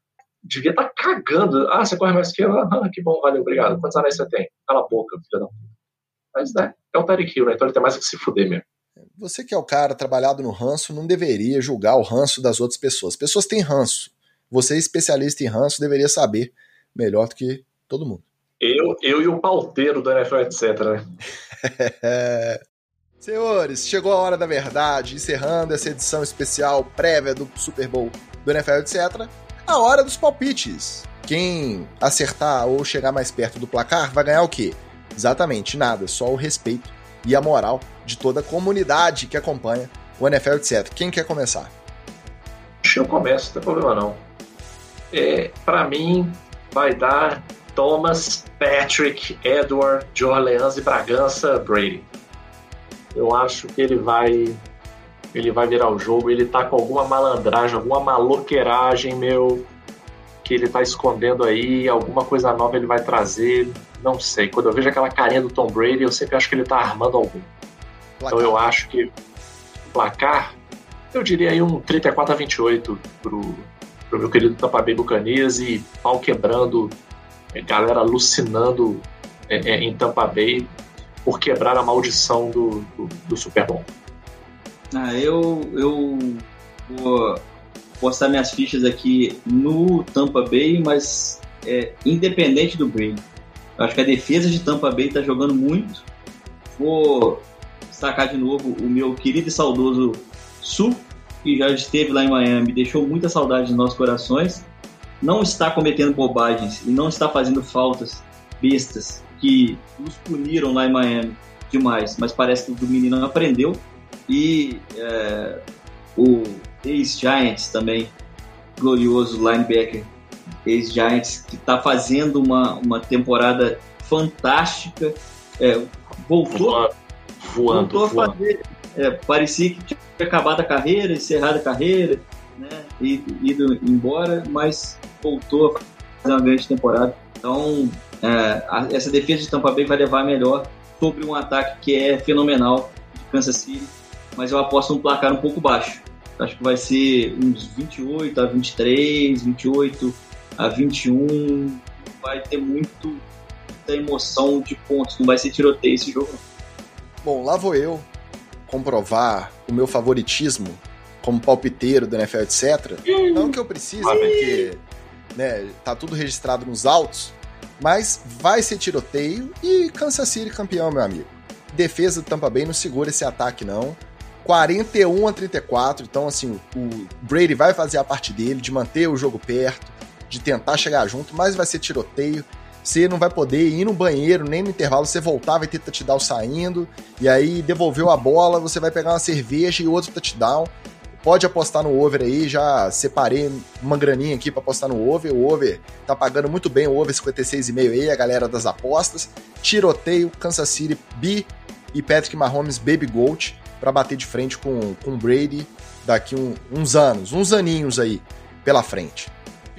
Devia estar tá cagando. Ah, você corre mais que eu? Ah, que bom, valeu, obrigado. Quantos anéis você tem? Cala a boca, filho da puta. Mas, né, é o Tyreek Hill, né? Então ele tem mais que se fuder mesmo. Você que é o cara trabalhado no ranço não deveria julgar o ranço das outras pessoas. Pessoas têm ranço. Você, especialista em ranço, deveria saber melhor do que todo mundo. Eu, eu e o pauteiro do NFL, etc. Né? Senhores, chegou a hora da verdade, encerrando essa edição especial prévia do Super Bowl do NFL, etc. A hora dos palpites. Quem acertar ou chegar mais perto do placar vai ganhar o quê? Exatamente nada, só o respeito e a moral de toda a comunidade que acompanha o NFL, etc. Quem quer começar? Eu começo, não tem problema não. É, para mim, vai dar Thomas, Patrick, Edward, de Orleans e Bragança, Brady eu acho que ele vai ele vai virar o jogo, ele tá com alguma malandragem, alguma maloqueiragem, meu, que ele tá escondendo aí, alguma coisa nova ele vai trazer, não sei. Quando eu vejo aquela carinha do Tom Brady, eu sempre acho que ele tá armando algum. Placar. Então eu acho que placar, eu diria aí um 34 a 28 pro, pro meu querido Tampa Bay Buccaneers e pau quebrando, galera alucinando é, é, em Tampa Bay por quebrar a maldição do, do, do Super Bowl? Ah, eu, eu vou postar minhas fichas aqui no Tampa Bay, mas é, independente do Brady. Eu acho que a defesa de Tampa Bay está jogando muito. Vou destacar de novo o meu querido e saudoso Sul, que já esteve lá em Miami, deixou muita saudade nos nossos corações. Não está cometendo bobagens e não está fazendo faltas bestas que nos puniram lá em Miami demais, mas parece que o menino aprendeu. E é, o ex-Giants também, glorioso linebacker, ex-Giants, que está fazendo uma, uma temporada fantástica. É, voltou, voando, voltou voando. a fazer. É, parecia que tinha acabado a carreira, encerrado a carreira, né, e ido embora, mas voltou a fazer uma grande temporada. Então, é, a, essa defesa de Tampa Bay vai levar melhor sobre um ataque que é fenomenal de Kansas City. Mas eu aposto um placar um pouco baixo. Acho que vai ser uns 28 a 23, 28 a 21. Vai ter muito, muita emoção de pontos, não vai ser tiroteio esse jogo. Bom, lá vou eu comprovar o meu favoritismo como palpiteiro do NFL, etc. Não que eu precise, porque né, tá tudo registrado nos autos, mas vai ser tiroteio e Kansas City campeão, meu amigo. Defesa do Tampa Bay não segura esse ataque, não. 41 a 34, então assim, o Brady vai fazer a parte dele, de manter o jogo perto, de tentar chegar junto, mas vai ser tiroteio. Você não vai poder ir no banheiro, nem no intervalo, você voltar, vai ter touchdown saindo, e aí devolveu a bola, você vai pegar uma cerveja e outro touchdown. Pode apostar no over aí, já separei uma graninha aqui para apostar no over. O over tá pagando muito bem, o over 56,5 aí, a galera das apostas. Tiroteio, Kansas City, B e Patrick Mahomes, Baby Gold, para bater de frente com, com Brady daqui um, uns anos, uns aninhos aí pela frente.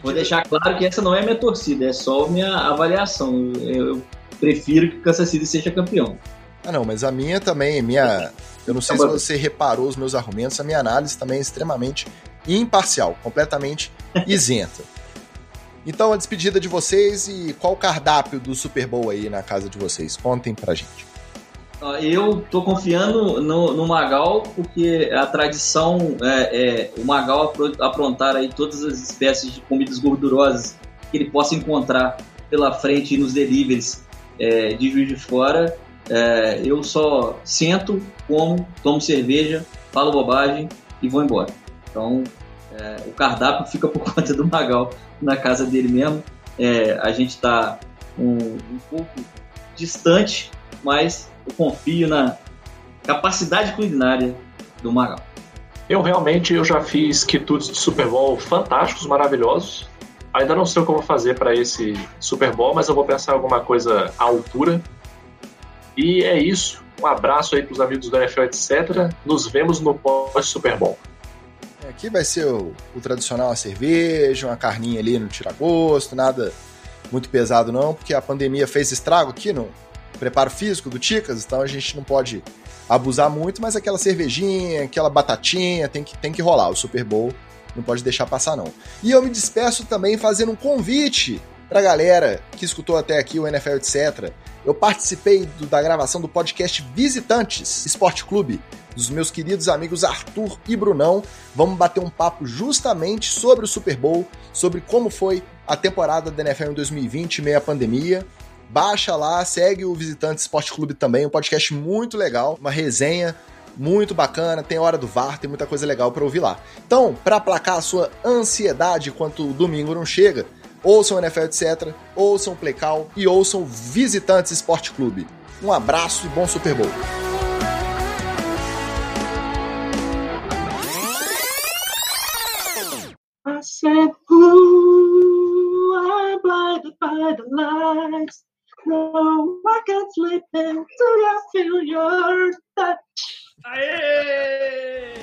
Vou deixar claro que essa não é minha torcida, é só minha avaliação. Eu prefiro que Kansas City seja campeão. Ah, não, mas a minha também, minha. Eu não sei se você reparou os meus argumentos, a minha análise também é extremamente imparcial, completamente isenta. Então, a despedida de vocês e qual o cardápio do Super Bowl aí na casa de vocês? Contem pra gente. Eu tô confiando no, no Magal, porque a tradição é, é o Magal aprontar aí todas as espécies de comidas gordurosas que ele possa encontrar pela frente nos deliveries é, de Juiz de Fora é, eu só sento, como, tomo cerveja, falo bobagem e vou embora. Então, é, o cardápio fica por conta do Magal na casa dele mesmo. É, a gente está um, um, pouco distante, mas eu confio na capacidade culinária do Magal. Eu realmente eu já fiz quitutes de Super Bowl fantásticos, maravilhosos. Ainda não sei o que eu vou fazer para esse Super Bowl, mas eu vou pensar em alguma coisa à altura e é isso. Um abraço aí para os amigos do NFL, etc. Nos vemos no pós-Super Bowl. Aqui vai ser o, o, tradicional a cerveja, uma carninha ali no tiragosto, nada muito pesado não, porque a pandemia fez estrago aqui no preparo físico do Ticas, então a gente não pode abusar muito, mas aquela cervejinha, aquela batatinha, tem que, tem que rolar. O Super Bowl não pode deixar passar não. E eu me despeço também fazendo um convite pra galera que escutou até aqui o NFL, etc. Eu participei do, da gravação do podcast Visitantes Esporte Clube, dos meus queridos amigos Arthur e Brunão. Vamos bater um papo justamente sobre o Super Bowl, sobre como foi a temporada da NFL em 2020, meia pandemia. Baixa lá, segue o Visitante Esporte Clube também, um podcast muito legal, uma resenha muito bacana, tem hora do VAR, tem muita coisa legal para ouvir lá. Então, para aplacar a sua ansiedade enquanto o domingo não chega, ouçam o NFL, etc., ouçam o Playcall e ouçam Visitantes Esporte Clube. Um abraço e bom Super Bowl! I said, ooh, I'm blinded by the lights. No, I can't sleep until I feel your touch. Aê!